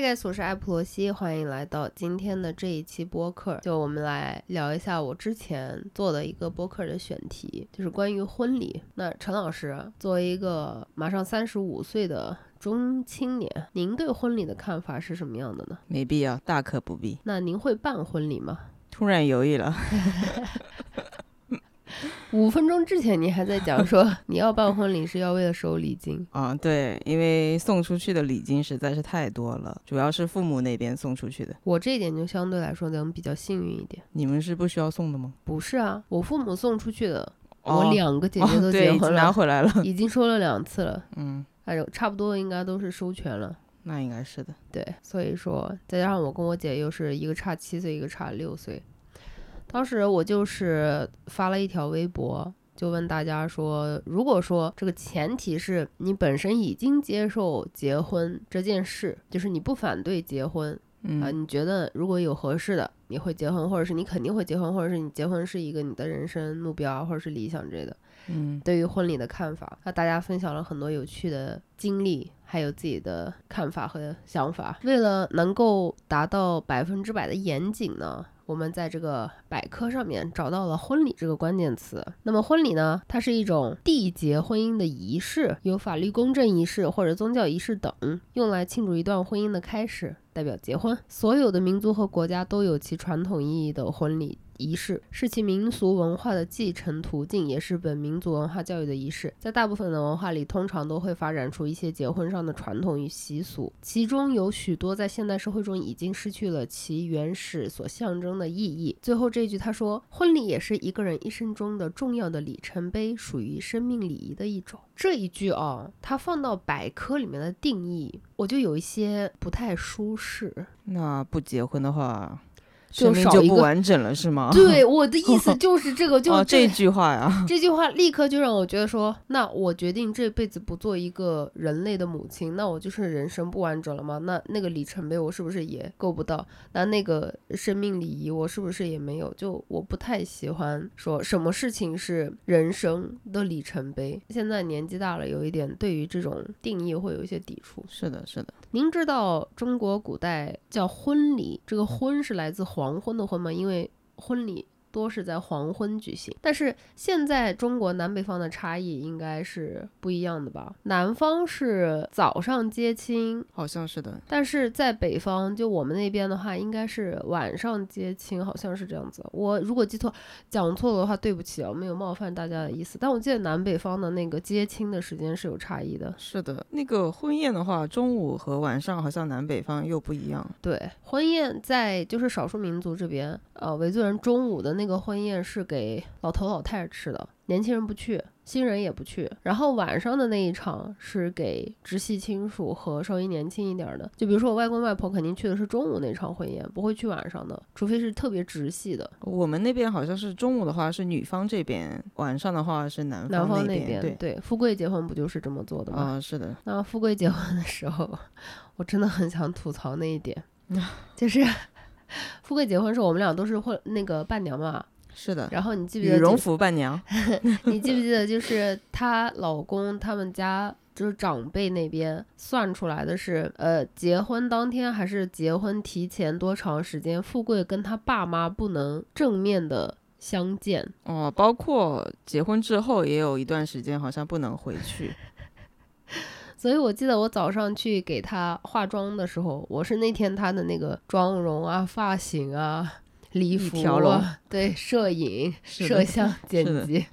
嗨，guys，我是艾普罗西，欢迎来到今天的这一期播客。就我们来聊一下我之前做的一个播客的选题，就是关于婚礼。那陈老师作为一个马上三十五岁的中青年，您对婚礼的看法是什么样的呢？没必要，大可不必。那您会办婚礼吗？突然犹豫了。五分钟之前你还在讲说 你要办婚礼是要为了收礼金啊？对，因为送出去的礼金实在是太多了，主要是父母那边送出去的。我这一点就相对来说能比较幸运一点。你们是不需要送的吗？不是啊，我父母送出去的，我两个姐姐都结婚了，拿回来了，已经收了两次了。嗯，哎呦，差不多应该都是收全了。那应该是的。对，所以说再加上我跟我姐又是一个差七岁，一个差六岁。当时我就是发了一条微博，就问大家说，如果说这个前提是你本身已经接受结婚这件事，就是你不反对结婚啊，你觉得如果有合适的，你会结婚，或者是你肯定会结婚，或者是你结婚是一个你的人生目标或者是理想之类的，嗯，对于婚礼的看法，那大家分享了很多有趣的经历，还有自己的看法和想法。为了能够达到百分之百的严谨呢。我们在这个百科上面找到了“婚礼”这个关键词。那么，婚礼呢？它是一种缔结婚姻的仪式，有法律公证仪式或者宗教仪式等，用来庆祝一段婚姻的开始，代表结婚。所有的民族和国家都有其传统意义的婚礼。仪式是其民俗文化的继承途径，也是本民族文化教育的仪式。在大部分的文化里，通常都会发展出一些结婚上的传统与习俗，其中有许多在现代社会中已经失去了其原始所象征的意义。最后这句他说：“婚礼也是一个人一生中的重要的里程碑，属于生命礼仪的一种。”这一句啊，它放到百科里面的定义，我就有一些不太舒适。那不结婚的话？就就不完整了是吗？对，我的意思 就是这个，就这句话呀。这句话立刻就让我觉得说，那我决定这辈子不做一个人类的母亲，那我就是人生不完整了吗？那那个里程碑我是不是也够不到？那那个生命礼仪我是不是也没有？就我不太喜欢说什么事情是人生的里程碑。现在年纪大了，有一点对于这种定义会有一些抵触。是的，是的。您知道中国古代叫婚礼，这个婚是来自黄昏的昏嘛？因为婚礼。多是在黄昏举行，但是现在中国南北方的差异应该是不一样的吧？南方是早上接亲，好像是的，但是在北方，就我们那边的话，应该是晚上接亲，好像是这样子。我如果记错、讲错的话，对不起啊，没有冒犯大家的意思。但我记得南北方的那个接亲的时间是有差异的。是的，那个婚宴的话，中午和晚上好像南北方又不一样。对，婚宴在就是少数民族这边，呃，维族人中午的。那个婚宴是给老头老太太吃的，年轻人不去，新人也不去。然后晚上的那一场是给直系亲属和稍微年轻一点的，就比如说我外公外婆肯定去的是中午那场婚宴，不会去晚上的，除非是特别直系的。我们那边好像是中午的话是女方这边，晚上的话是男男方那边。对对，富贵结婚不就是这么做的吗？啊，是的。那富贵结婚的时候，我真的很想吐槽那一点，就是。富贵结婚时候，我们俩都是婚那个伴娘嘛。是的。然后你记不记得？羽绒服伴娘。你记不记得？就是她老公他们家就是长辈那边算出来的是，呃，结婚当天还是结婚提前多长时间，富贵跟他爸妈不能正面的相见。哦，包括结婚之后也有一段时间，好像不能回去。所以，我记得我早上去给她化妆的时候，我是那天她的那个妆容啊、发型啊、礼服啊，对，摄影、摄像、剪辑，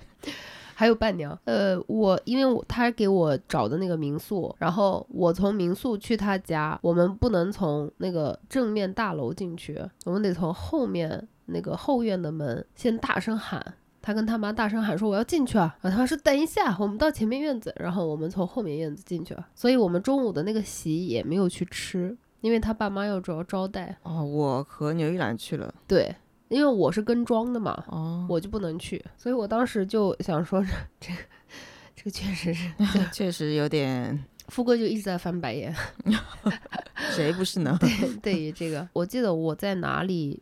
还有伴娘。呃，我因为我他给我找的那个民宿，然后我从民宿去他家，我们不能从那个正面大楼进去，我们得从后面那个后院的门先大声喊。他跟他妈大声喊说：“我要进去啊！”然后他妈说：“等一下，我们到前面院子。”然后我们从后面院子进去了。所以，我们中午的那个席也没有去吃，因为他爸妈要主要招待。哦，我和牛一兰去了。对，因为我是跟妆的嘛，哦，我就不能去。所以我当时就想说，这个这个确实是 确实有点。富贵就一直在翻白眼，谁不是呢？对，对于这个，我记得我在哪里。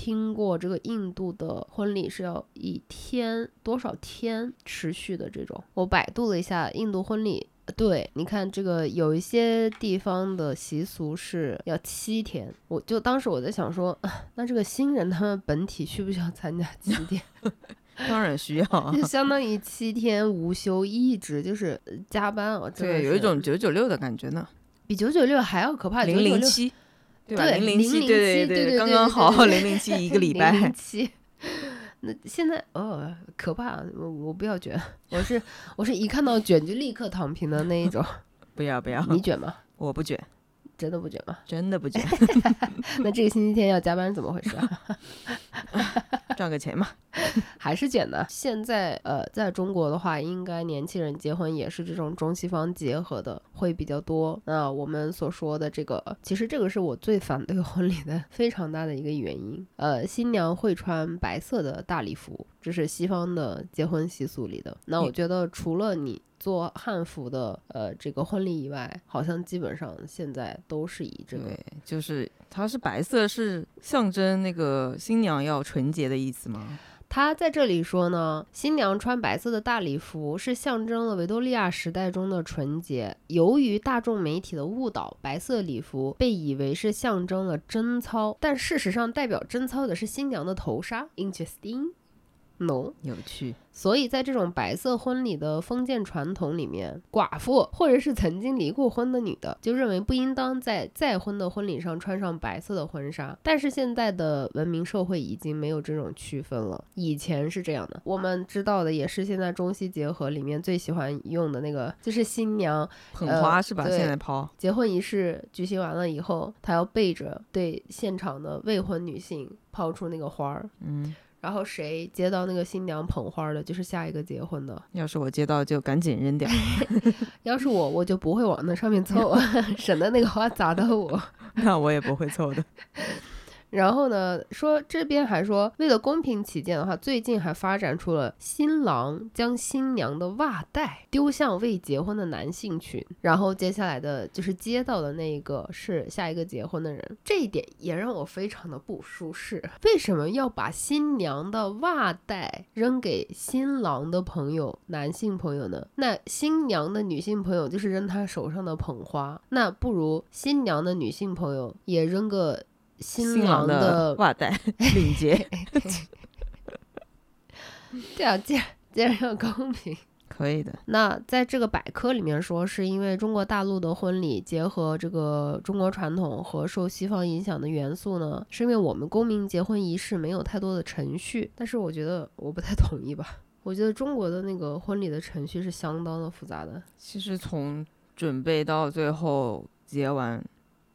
听过这个印度的婚礼是要一天多少天持续的这种，我百度了一下印度婚礼对，你看这个有一些地方的习俗是要七天，我就当时我在想说，啊那这个新人他们本体需不需要参加七天？当然需要啊。就相当于七天无休，一直就是呃加班啊，对，有一种九九六的感觉呢，比九九六还要可怕，零零七，对吧？零零七，对对对刚刚好零零七一个礼零拜，七。那现在哦，可怕！我我不要卷，我是我是一看到卷就立刻躺平的那一种。不要不要，你卷吗？我不卷，真的不卷吗？真的不卷，那这个星期天要加班怎么回事啊？赚个钱嘛。还是卷的。现在呃，在中国的话，应该年轻人结婚也是这种中西方结合的会比较多。那我们所说的这个，其实这个是我最反对婚礼的非常大的一个原因。呃，新娘会穿白色的大礼服，这是西方的结婚习俗里的。那我嗯觉得除了你。做汉服的呃这个婚礼以外，好像基本上现在都是以这个对，就是它是白色，是象征那个新娘要纯洁的意思吗？他在这里说呢，新娘穿白色的大礼服是象征了维多利亚时代中的纯洁。由于大众媒体的误导，白色礼服被以为是象征了贞操，但事实上代表贞操的是新娘的头纱。Interesting。No，有趣，所以在这种白色婚礼的封建传统里面，寡妇或者是曾经离过婚的女的，就认为不应当在再婚的婚礼上穿上白色的婚纱。但是现在的文明社会已经没有这种区分了，以前是这样的。我们知道的也是现在中西结合里面最喜欢用的那个，就是新娘捧呃花是吧？对现在抛，结婚仪式举行完了以后，她要背着对现场的未婚女性抛出那个花儿。嗯，然后谁接到那个新娘捧花的，就是下一个结婚的。要是我接到就赶紧扔掉。要是我，我就不会往那上面凑，省得那个花砸到我。那我也不会凑的。然后呢，说这边还说，为了公平起见的话，最近还发展出了新郎将新娘的袜带丢向未结婚的男性群，然后接下来的就是接到的那一个是下一个结婚的人，这一点也让我非常的不舒适。为什么要把新娘的袜带扔给新郎的朋友男性朋友呢？那新娘的女性朋友就是扔她手上的捧花，那不如新娘的女性朋友也扔个。新新郎的的袜带 领结 对啊，既然既然要公平，可以的。那在这个百科里面说，是因为中国大陆的婚礼结合这个中国传统和受西方影响的元素呢，是因为我们公民结婚仪式没有太多的程序。但是我觉得我不太同意吧，我觉得中国的那个婚礼的程序是相当的复杂的。其实从准备到最后结完，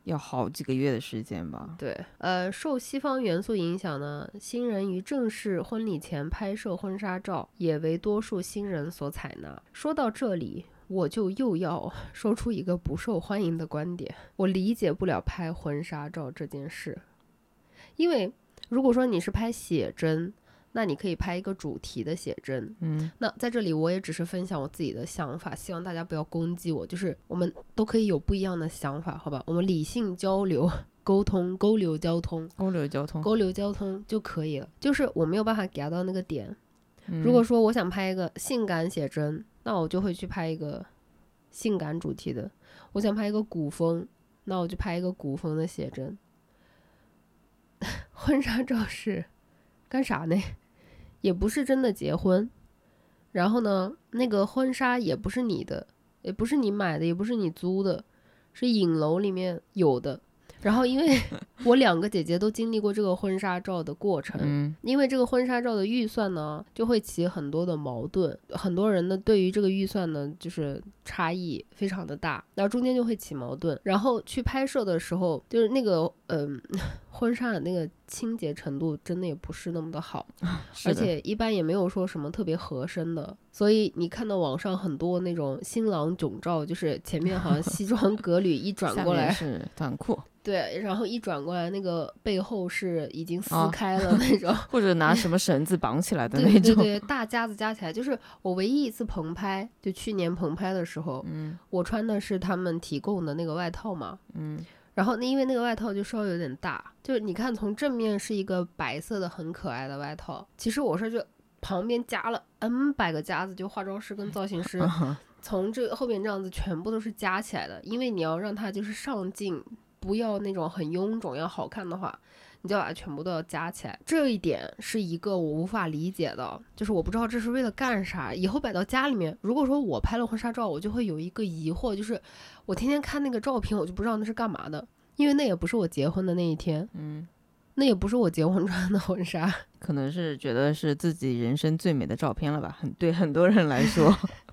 要好几个月的时间吧。对，呃，受西方元素影响呢，新人于正式婚礼前拍摄婚纱照，也为多数新人所采纳。说到这里，我就又要 说出一个不受欢迎的观点：我理解不了拍婚纱照这件事，因为如果说你是拍写真，那你可以拍一个主题的写真，嗯，那在这里，我也只是分享我自己的想法，希望大家不要攻击我。就是我们都可以有不一样的想法，好吧？我们理性交流、沟通、沟流交通、沟流交通。沟流交通就可以了。就是我没有办法 get 到那个点。嗯如果说我想拍一个性感写真，那我就会去拍一个性感主题的；我想拍一个古风，那我就拍一个古风的写真。婚纱照是干啥呢？也不是真的结婚，然后呢，那个婚纱也不是你的，也不是你买的，也不是你租的，是影楼里面有的。然后，因为 我两个姐姐都经历过这个婚纱照的过程，嗯，因为这个婚纱照的预算呢，就会起很多的矛盾，很多人呢对于这个预算呢，就是差异非常的大，然后中间就会起矛盾，然后去拍摄的时候，就是那个嗯、婚纱的那个清洁程度真的也不是那么的好，的而且一般也没有说什么特别合身的，所以你看到网上很多那种新郎囧照，就是前面好像西装革履，一转过来，是短裤，对，然后一转过来，那个背后是已经撕啊开了那种。或者拿什么绳子绑起来的那种。对对对，大夹子夹起来，就是我唯一一次棚拍，就去年棚拍的时候，嗯我穿的是他们提供的那个外套嘛，嗯，然后那因为那个外套就稍微有点大，就是你看从正面是一个白色的很可爱的外套，其实我是就旁边加了 N 百个夹子，就化妆师跟造型师啊从这后面这样子全部都是加起来的，因为你要让它就是上镜，不要那种很臃肿，要好看的话，你就把它全部都要加起来。这一点是一个我无法理解的，就是我不知道这是为了干啥。以后摆到家里面，如果说我拍了婚纱照，我就会有一个疑惑，就是我天天看那个照片，我就不知道那是干嘛的，因为那也不是我结婚的那一天，嗯，那也不是我结婚穿的婚纱。可能是觉得是自己人生最美的照片了吧？很对很多人来说，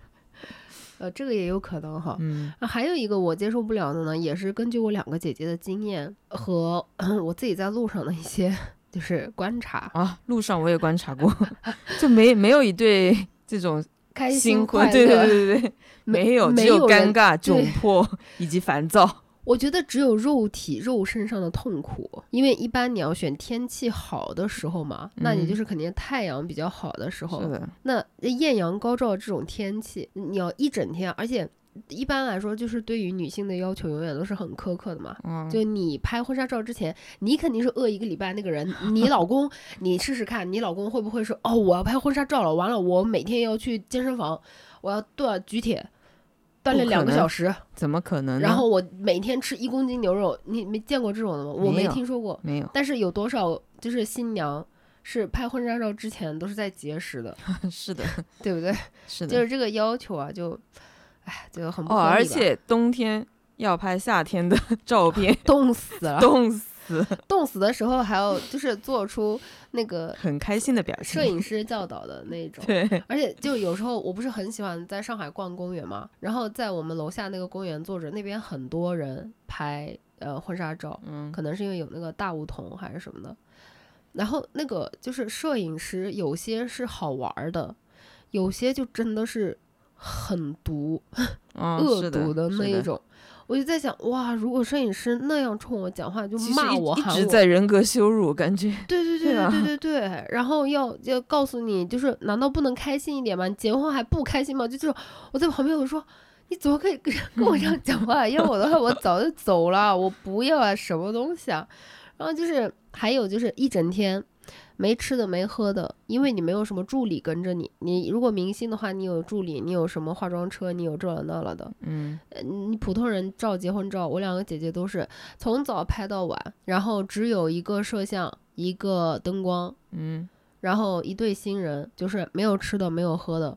呃，这个也有可能哈。嗯啊，还有一个我接受不了的呢，也是根据我两个姐姐的经验和 我自己在路上的一些就是观察，啊，路上我也观察过，就没没有一对这种开心，对快乐，对对对对，没有，没只有尴尬、窘迫以及烦躁。我觉得只有肉体肉身上的痛苦，因为一般你要选天气好的时候嘛，那你嗯就是肯定太阳比较好的时候那艳阳高照这种天气，你要一整天，而且一般来说就是对于女性的要求永远都是很苛刻的嘛。嗯，就你拍婚纱照之前，你肯定是饿一个礼拜。那个人，你老公，你试试看，你老公会不会说，哦，我要拍婚纱照了，完了，我每天要去健身房，我要锻举铁，锻炼两个小时，怎么可能？然后我每天吃一公斤牛肉，你没见过这种的吗？我没听说过。没有，但是有多少就是新娘是拍婚纱照之前都是在节食的，是的，对不对？是的。就是这个要求啊，就，哎，就很不哦，合理吧。而且冬天要拍夏天的 照片，冻死了，冻死，冻死的时候还要就是做出那个 很开心的表情。摄影师教导的那种。对，而且就有时候我不是很喜欢在上海逛公园嘛，然后在我们楼下那个公园坐着，那边很多人拍呃婚纱照，嗯，可能是因为有那个大梧桐还是什么的。然后那个就是摄影师，有些是好玩儿的，有些就真的是很毒、嗯恶毒的那一种。我就在想，哇，如果摄影师那样冲我讲话，就骂我、一直，在人格羞辱，感觉对对对对对对对 对，然后要要告诉你，就是难道不能开心一点吗？你结婚还不开心吗？就这种，我在旁边我说，你怎么可以跟 跟我这样讲话？要我的话，我早就走了，我不要啊，什么东西啊？然后就是还有就是一整天没吃的没喝的，因为你没有什么助理跟着你。你如果明星的话，你有助理，你有什么化妆车，你有这了那了的。嗯，呃你普通人照结婚照，我两个姐姐都是从早拍到晚，然后只有一个摄像，一个灯光，嗯，然后一对新人，就是没有吃的，没有喝的，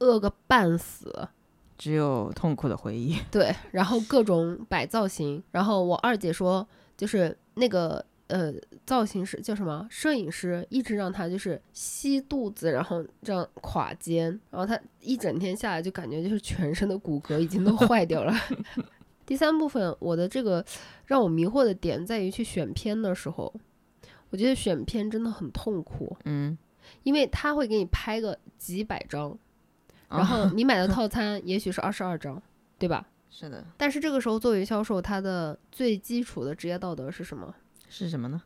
饿个半死。只有痛苦的回忆。对，然后各种摆造型，然后我二姐说，就是那个呃造型师叫什么摄影师，一直让他就是吸肚子，然后这样垮肩，然后他一整天下来就感觉就是全身的骨骼已经都坏掉了。第三部分，我的这个让我迷惑的点在于去选片的时候，我觉得选片真的很痛苦，嗯，因为他会给你拍个几百张，然啊后你买的 套餐也许是二十二张，对吧？是的，但是这个时候作为销售，他的最基础的职业道德是什么？是什么呢？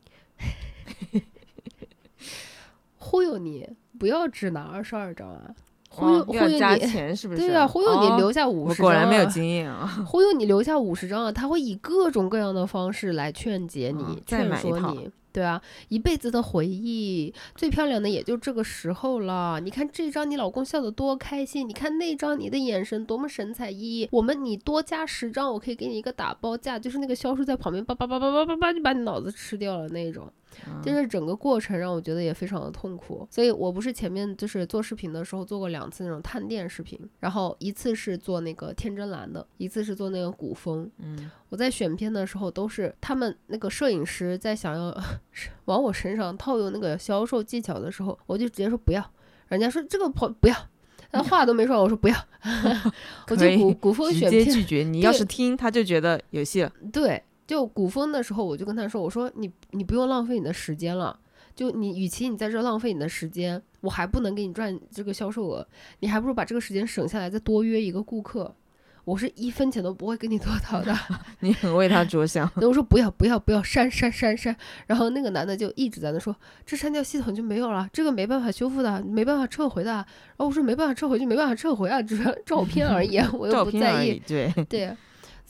忽悠你，不要只拿二十二张啊！忽悠、哦忽悠你，钱是不是？对啊，忽悠你哦留下五十张、啊果然没有经验啊。忽悠你留下五十张啊！他会以各种各样的方式来劝解你、嗯再劝买一套说你。对啊，一辈子的回忆，最漂亮的也就这个时候了。你看这张你老公笑得多开心，你看那张你的眼神多么神采奕奕。我们你多加十张，我可以给你一个打包价，就是那个销售在旁边叭叭叭叭叭叭叭就把你脑子吃掉了那种。嗯就是整个过程让我觉得也非常的痛苦，所以我不是前面就是做视频的时候做过两次那种探店视频，然后一次是做那个天真蓝的，一次是做那个古风。嗯，我在选片的时候都是他们那个摄影师在想要 往我身上套用那个销售技巧的时候，我就直接说不要，人家说这个不不要，他话都没说，我说不要 我就古古风选片拒绝你。要是听，他就觉得有戏了。对，就古风的时候，我就跟他说：“我说你你不用浪费你的时间了，就你与其你在这浪费你的时间，我还不能给你赚这个销售额，你还不如把这个时间省下来，再多约一个顾客。我是一分钱都不会给你多掏的。你很为他着想。那我说不要不要不要删删删删，然后那个男的就一直在那说，这删掉系统就没有了，这个没办法修复的，没办法撤回的。然后我说没办法撤回就没办法撤回啊，只是照片而已啊，我又不在意。对，对，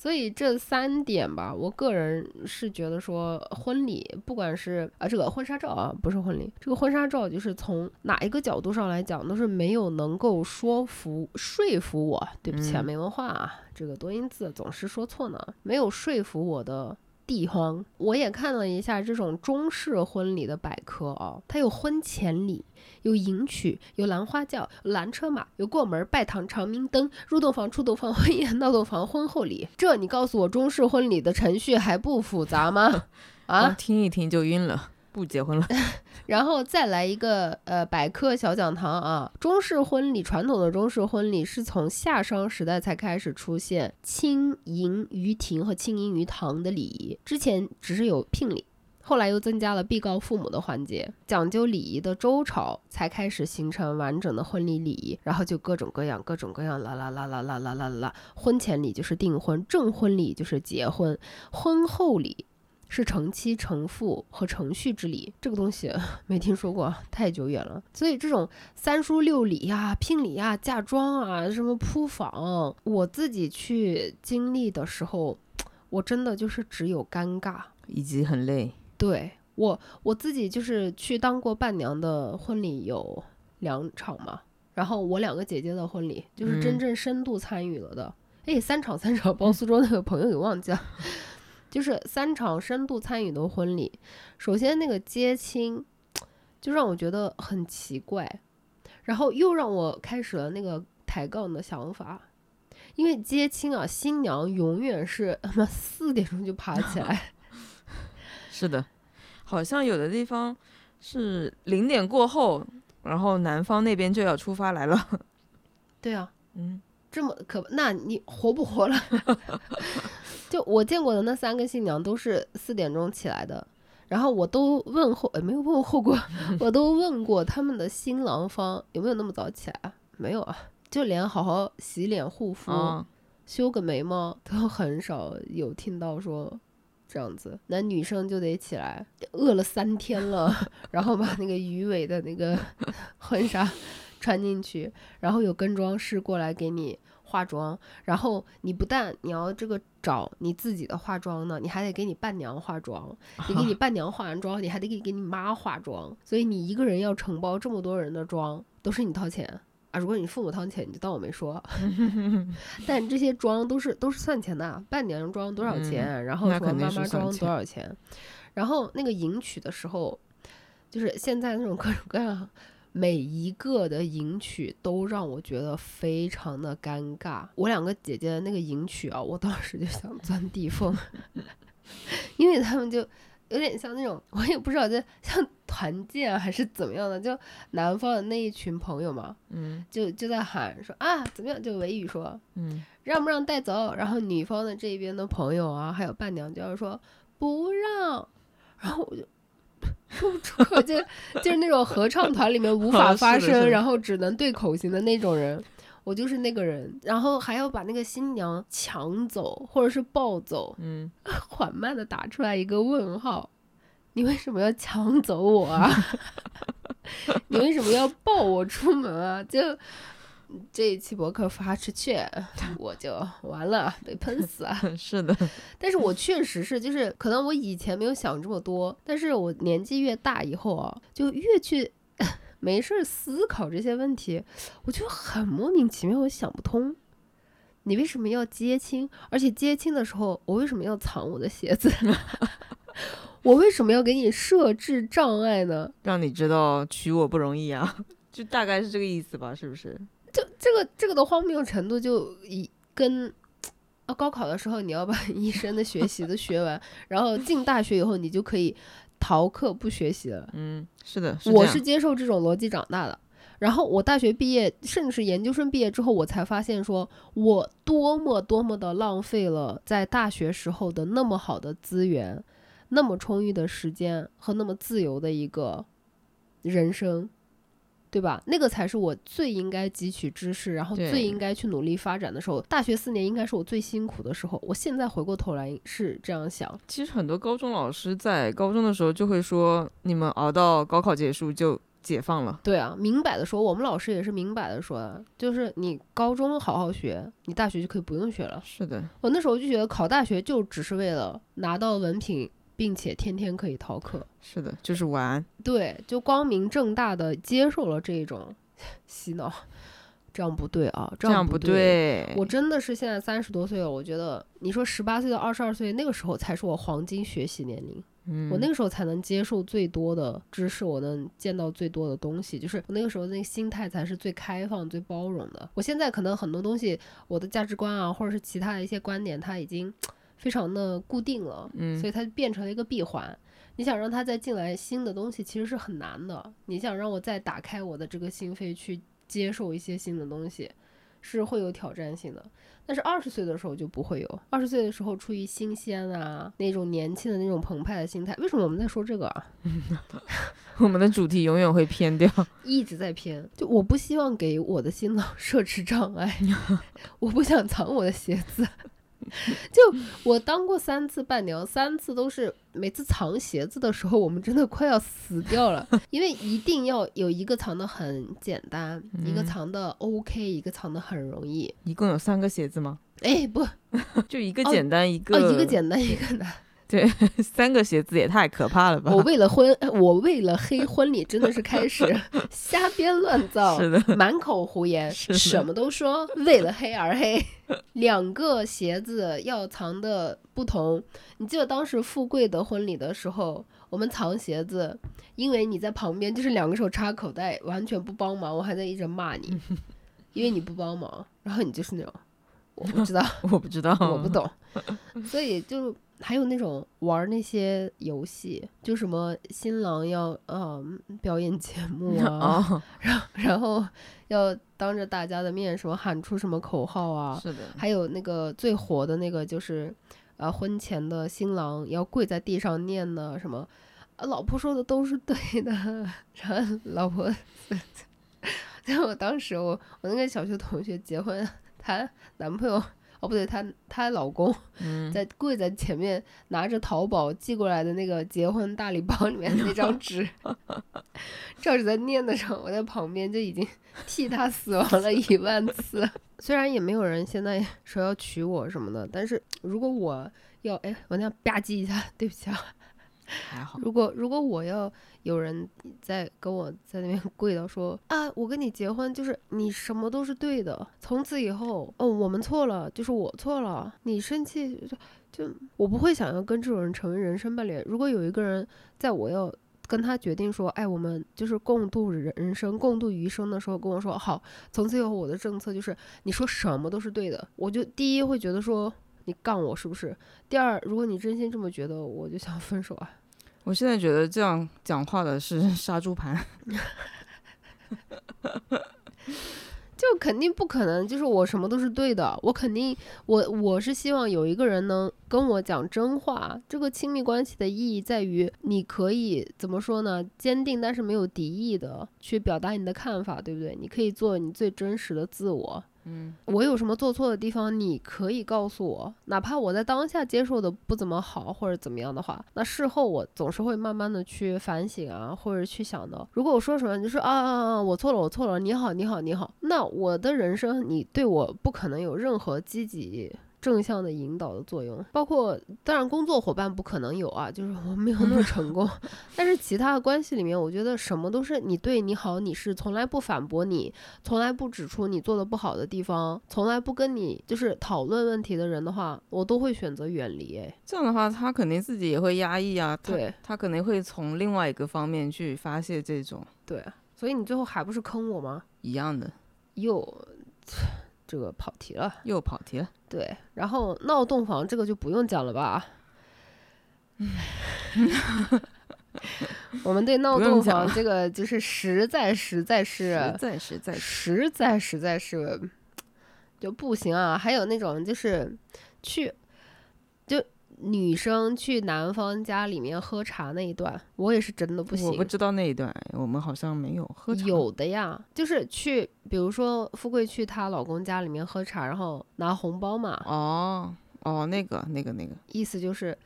所以这三点吧，我个人是觉得说，婚礼不管是啊这个婚纱照啊，不是婚礼，这个婚纱照就是从哪一个角度上来讲，都是没有能够说服说服我。对不起啊，嗯没文化啊，这个多音字总是说错呢，没有说服我的。地方，我也看了一下这种中式婚礼的百科哦，它有婚前礼，有迎娶，有兰花轿，有拦车马，有过门拜堂、长明灯、入洞房、出洞房、婚宴、闹洞房、婚后礼。这你告诉我，中式婚礼的程序还不复杂吗？啊，听一听就晕了，不结婚了。然后再来一个呃百科小讲堂啊，中式婚礼传统的中式婚礼是从夏商时代才开始出现亲迎于庭和亲迎于堂的礼仪，之前只是有聘礼。后来又增加了必告父母的环节，讲究礼仪的周朝才开始形成完整的婚礼礼仪，然后就各种各样、各种各样啦啦啦啦啦啦啦啦。婚前礼就是订婚，证婚礼就是结婚，婚后礼是成妻成父和程序之礼，这个东西 没听说过，太久远了。所以这种三书六礼呀、聘礼呀、嫁妆啊、什么铺房，我自己去经历的时候，我真的就是只有尴尬。以及很累，对我我自己就是去当过伴娘的婚礼有两场嘛，然后我两个姐姐的婚礼就是真嗯正深度参与了的。哎、三场三场，包苏州那个朋友给忘记了，就是三场深度参与的婚礼。首先那个接亲，就让我觉得很奇怪，然后又让我开始了那个抬杠的想法。因为接亲啊，新娘永远是他妈四点钟就爬起来，是的，好像有的地方是零点过后，然后男方那边就要出发来了。对啊，嗯，这么可，那你活不活了？就我见过的那三个新娘都是四点钟起来的，然后我都问候，呃，没有问候过，我都问过他们的新郎方有没有那么早起来啊？没有啊，就连好好洗脸护肤、啊，修个眉毛都很少有听到说这样子，那女生就得起来，饿了三天了，然后把那个鱼尾的那个 婚纱穿进去，然后有跟妆师过来给你化妆，然后你不但你要这个找你自己的化妆呢，你还得给你伴娘化妆，你给你伴娘化完妆，你还得给给你妈化妆，所以你一个人要承包这么多人的妆，都是你掏钱。啊，如果你父母掏钱，你就当我没说。但这些妆都是都是算钱的，伴娘妆多少钱，然后什么那肯定妈妈妆多少钱，然后那个迎娶的时候，就是现在那种各种各样，每一个的迎娶都让我觉得非常的尴尬。我两个姐姐的那个迎娶啊，我当时就想钻地缝，因为他们就有点像那种，我也不知道这像团建啊还是怎么样的，就南方的那一群朋友嘛，嗯。就就在喊说啊怎么样，就维语说嗯，让不让带走，然后女方的这边的朋友啊，还有伴娘就要说不让，然后我就出口，就就是那种合唱团里面无法哦发声，然后只能对口型的那种人。我就是那个人，然后还要把那个新娘抢走或者是抱走，嗯，缓慢的打出来一个问号，你为什么要抢走我啊？你为什么要抱我出门啊？就这一期博客发出去，我就完了，被喷死啊！是的，但是我确实是，就是可能我以前没有想这么多，但是我年纪越大以后啊，就越去 没事儿思考这些问题，我就很莫名其妙，我想不通。你为什么要接亲？而且接亲的时候，我为什么要藏我的鞋子？我为什么要给你设置障碍呢？让你知道娶我不容易啊，就大概是这个意思吧，是不是？就这个这个的荒谬程度，就以跟啊高考的时候你要把一生的学习都学完，然后进大学以后你就可以逃课不学习了。嗯，是的，是我是接受这种逻辑长大的。然后我大学毕业，甚至是研究生毕业之后，我才发现说，我多么多么的浪费了在大学时候的那么好的资源，那么充裕的时间和那么自由的一个人生，对吧？那个才是我最应该汲取知识，然后最应该去努力发展的时候。大学四年应该是我最辛苦的时候。我现在回过头来是这样想，其实很多高中老师在高中的时候就会说，你们熬到高考结束就解放了。对啊，明摆的说，我们老师也是明摆的说的，就是你高中好好学，你大学就可以不用学了。是的，我那时候就觉得考大学就只是为了拿到文凭，并且天天可以逃课。是的，就是玩。对，就光明正大的接受了这种 洗脑，这样不对啊，这不样不。对。我真的是现在三十多岁了，我觉得你说十八岁到二十二岁那个时候才是我黄金学习年龄。我那个时候才能接受最多的知识，我能见到最多的东西，就是我那个时候那个心态才是最开放、最包容的。我现在可能很多东西，我的价值观啊，或者是其他的一些观点，它已经非常的固定了，嗯，所以它变成了一个闭环。你想让它再进来新的东西，其实是很难的。你想让我再打开我的这个心扉去接受一些新的东西，是会有挑战性的。但是二十岁的时候就不会有，二十岁的时候出于新鲜啊，那种年轻的那种澎湃的心态。为什么我们在说这个啊？我们的主题永远会偏掉，一直在偏。就我不希望给我的新郎设置障碍，我不想藏我的鞋子。就我当过三次伴娘，三次都是每次藏鞋子的时候，我们真的快要死掉了，因为一定要有一个藏的很简单，一个藏的 OK，一个藏的很容易。一共有三个鞋子吗？哎，不，就一个简单，一个一个简单，一个难。对，三个鞋子也太可怕了吧！我为了婚，我为了黑婚礼，真的是开始 瞎编乱造，是的，满口胡言，什么都说，为了黑而黑。两个鞋子要藏的不同，你记得当时富贵的婚礼的时候，我们藏鞋子，因为你在旁边就是两个手插口袋，完全不帮忙，我还在一直骂你，因为你不帮忙，然后你就是那种，我不知道，我不知道，我不懂，所以就。还有那种玩那些游戏，就什么新郎要嗯表演节目啊，然后然后要当着大家的面什么喊出什么口号啊，是的。还有那个最火的那个就是，呃，婚前的新郎要跪在地上念呢什么，啊老婆说的都是对的，然后老婆，就我当时我我那个小学同学结婚，她男朋友。哦，不对，她她老公在跪在前面，拿着淘宝寄过来的那个结婚大礼包里面的那张 纸，照着在念的时候，我在旁边就已经 替他死亡了一万次。虽然也没有人现在说要娶我什么的，但是如果我要，哎，我那样吧唧一下，对不起啊。还好。如果如果我要有人在跟我在那边 跪到说啊，我跟你结婚就是你什么都是对的，从此以后哦我们错了就是我错了，你生气就就我不会想要跟这种人成为人生伴侣。如果有一个人在我要跟他决定说，哎，我们就是共度人生、共度余生的时候跟我说好，从此以后我的政策就是你说什么都是对的，我就第一会觉得说你杠我是不是？第二，如果你真心这么觉得，我就想分手啊。我现在觉得这样讲话的是 杀猪盘，就肯定不可能，就是我什么都是对的，我肯定我我是希望有一个人能跟我讲真话。这个亲密关系的意义在于，你可以怎么说呢？坚定但是没有敌意的去表达你的看法，对不对？你可以做你最真实的自我。嗯，我有什么做错的地方，你可以告诉我，哪怕我在当下接受的不怎么好或者怎么样的话，那事后我总是会慢慢的去反省啊，或者去想的。如果我说什么，你说啊啊啊，我错了，我错了，你好，你好，你好，那我的人生你对我不可能有任何积极。正向的引导的作用，包括当然工作伙伴不可能有啊，就是我没有那么 成功，但是其他的关系里面，我觉得什么都是你对你好，你是从来不反驳你，从来不指出你做的不好的地方，从来不跟你就是讨论问题的人的话，我都会选择远离。哎，这样的话，他肯定自己也会压抑啊，对，他肯定会从另外一个方面去发泄这种。对，所以你最后还不是坑我吗？一样的，又。这个跑题了，又跑题了。对，然后闹洞房这个就不用讲了吧？我们对闹洞房这个就是实在实在是实在实在实在实在是就不行啊！还有那种就是去就。女生去男方家里面喝茶那一段，我也是真的不行。我不知道那一段，我们好像没有喝茶。有的呀，就是去，比如说富贵去她老公家里面喝茶，然后拿红包嘛。哦哦，那个那个那个，意思就是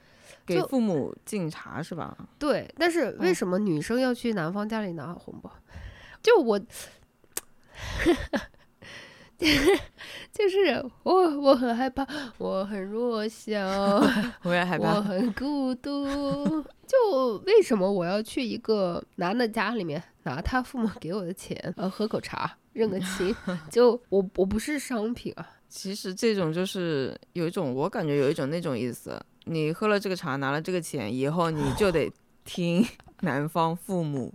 给父母敬茶是吧？对，但是为嗯什么女生要去男方家里拿红包？就我，就是我，我很害怕，我很弱小，我也害怕我。很孤独。就为什么我要去一个男的家里面拿他父母给我的钱，呃，喝口茶，认个亲？就我我不是商品啊。其实这种就是有一种，我感觉有一种那种意思，你喝了这个茶，拿了这个钱，以后你就得听男方父母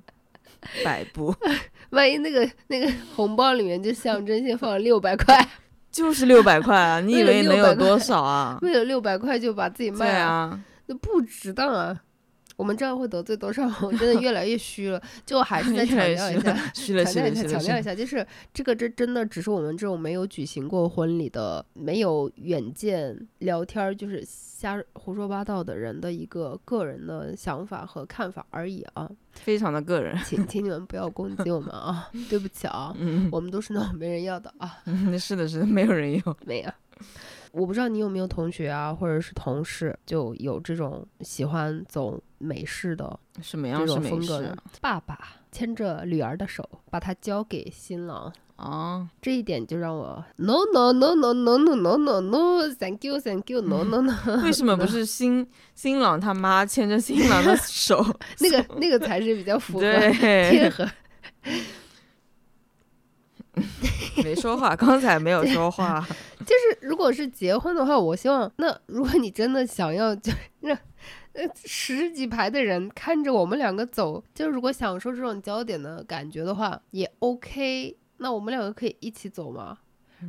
摆布，万一那个那个红包里面就象征性放了六百块，就是六百块啊！你以为能有多少啊？为了六百块就把自己卖了，啊，那不值当啊！我们这样会得罪多少？我真的越来越虚了。就还是再强调一下，虚了，强调一下。强调一下，就是这个，这真的只是我们这种没有举行过婚礼的、没有远见聊天儿，就是瞎胡说八道的人的一个个人的想法和看法而已啊！非常的个人。请请你们不要攻击我们啊！对不起啊，嗯，我们都是那种没人要的啊，嗯是的，是的，没有人要。没有。我不知道你有没有同学啊，或者是同事，就有这种喜欢走美式的这什么样是种风格的啊？爸爸牵着女儿的手，把她交给新郎，啊？这一点就让我 no no no no no no no no no thank you thank you no no no，为什么不是新新郎他妈牵着新郎的手？那个那个才是比较符合贴，合。没说话，刚才没有说话。就是如果是结婚的话，我希望那如果你真的想要，就那呃十几排的人看着我们两个走，就如果享受这种焦点的感觉的话，也 OK。那我们两个可以一起走吗？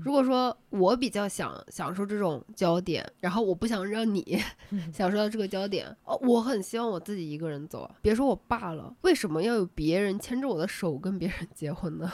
如果说我比较想享受这种焦点，然后我不想让你享受到这个焦点，哦，我很希望我自己一个人走啊。别说我爸了，为什么要有别人牵着我的手跟别人结婚呢？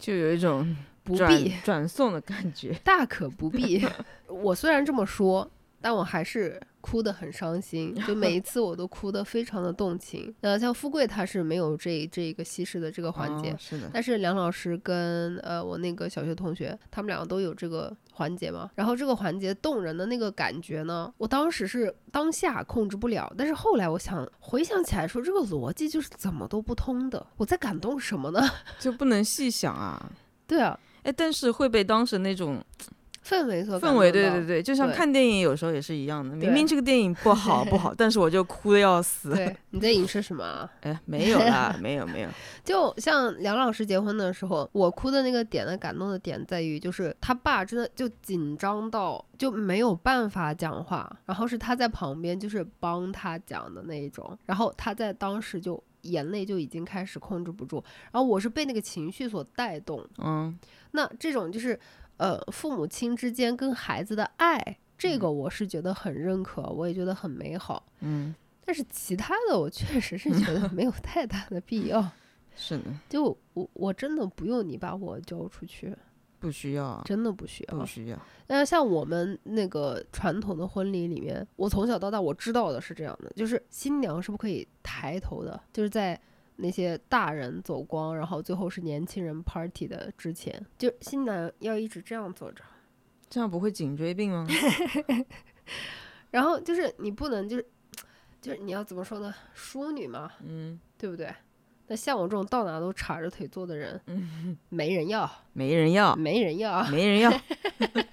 就有一种不转必。转送的感觉。大可不 必。我虽然这么说，但我还是哭得很伤心，就每一次我都哭得非常的动情。呃，像富贵他是没有这这个西施的这个环节。哦是的，但是梁老师跟呃我那个小学同学，他们两个都有这个环节嘛。然后这个环节动人的那个感觉呢，我当时是当下控制不了，但是后来我想回想起来说，这个逻辑就是怎么都不通的。我在感动什么呢？就不能细想啊。对啊，哎，但是会被当时那种 氛围所氛围，对对对，就像看电影有时候也是一样的。明明这个电影不好不好，但是我就哭的要死。对，你在影射什么啊？哎，没有啦，没有没有。就像梁老师结婚的时候，我哭的那个点的感动的点在于，就是他爸真的就紧张到就没有办法讲话，然后是他在旁边就是帮他讲的那一种，然后他在当时就眼泪就已经开始控制不住，然后我是被那个情绪所带动，嗯，那这种就是呃父母亲之间跟孩子的爱，这个我是觉得很认可，我也觉得很美好。嗯，但是其他的，我确实是觉得 没有太大的必要。是的，就我我真的不用你把我交出去，不需要啊，真的不需要。不需要。那像我们那个传统的婚礼里面，我从小到大我知道的是这样的，就是新娘是不可以抬头的，就是在那些大人走光，然后最后是年轻人 party 的之前，就新娘要一直这样坐着，这样不会颈椎病吗？然后就是你不能就是就是你要怎么说呢，淑女嘛，嗯对不对？那像我这种到哪都叉着腿坐的人，嗯，没人要，没人要，没人要。没人要。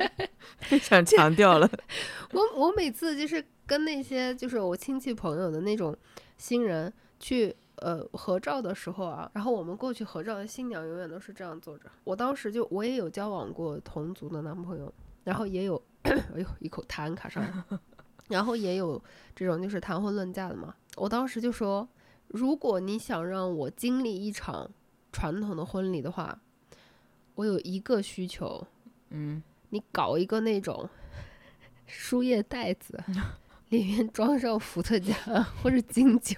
非常强调了。我我每次就是跟那些就是我亲戚朋友的那种新人去呃合照的时候啊，然后我们过去合照，新娘永远都是这样坐着。我当时就我也有交往过同族的男朋友，然后也有 哎呦一口痰卡上了，然后也有这种就是谈婚论嫁的嘛。我当时就说，如果你想让我经历一场传统的婚礼的话，我有一个需求，嗯，你搞一个那种输液袋子，里面装上伏特加或者金酒，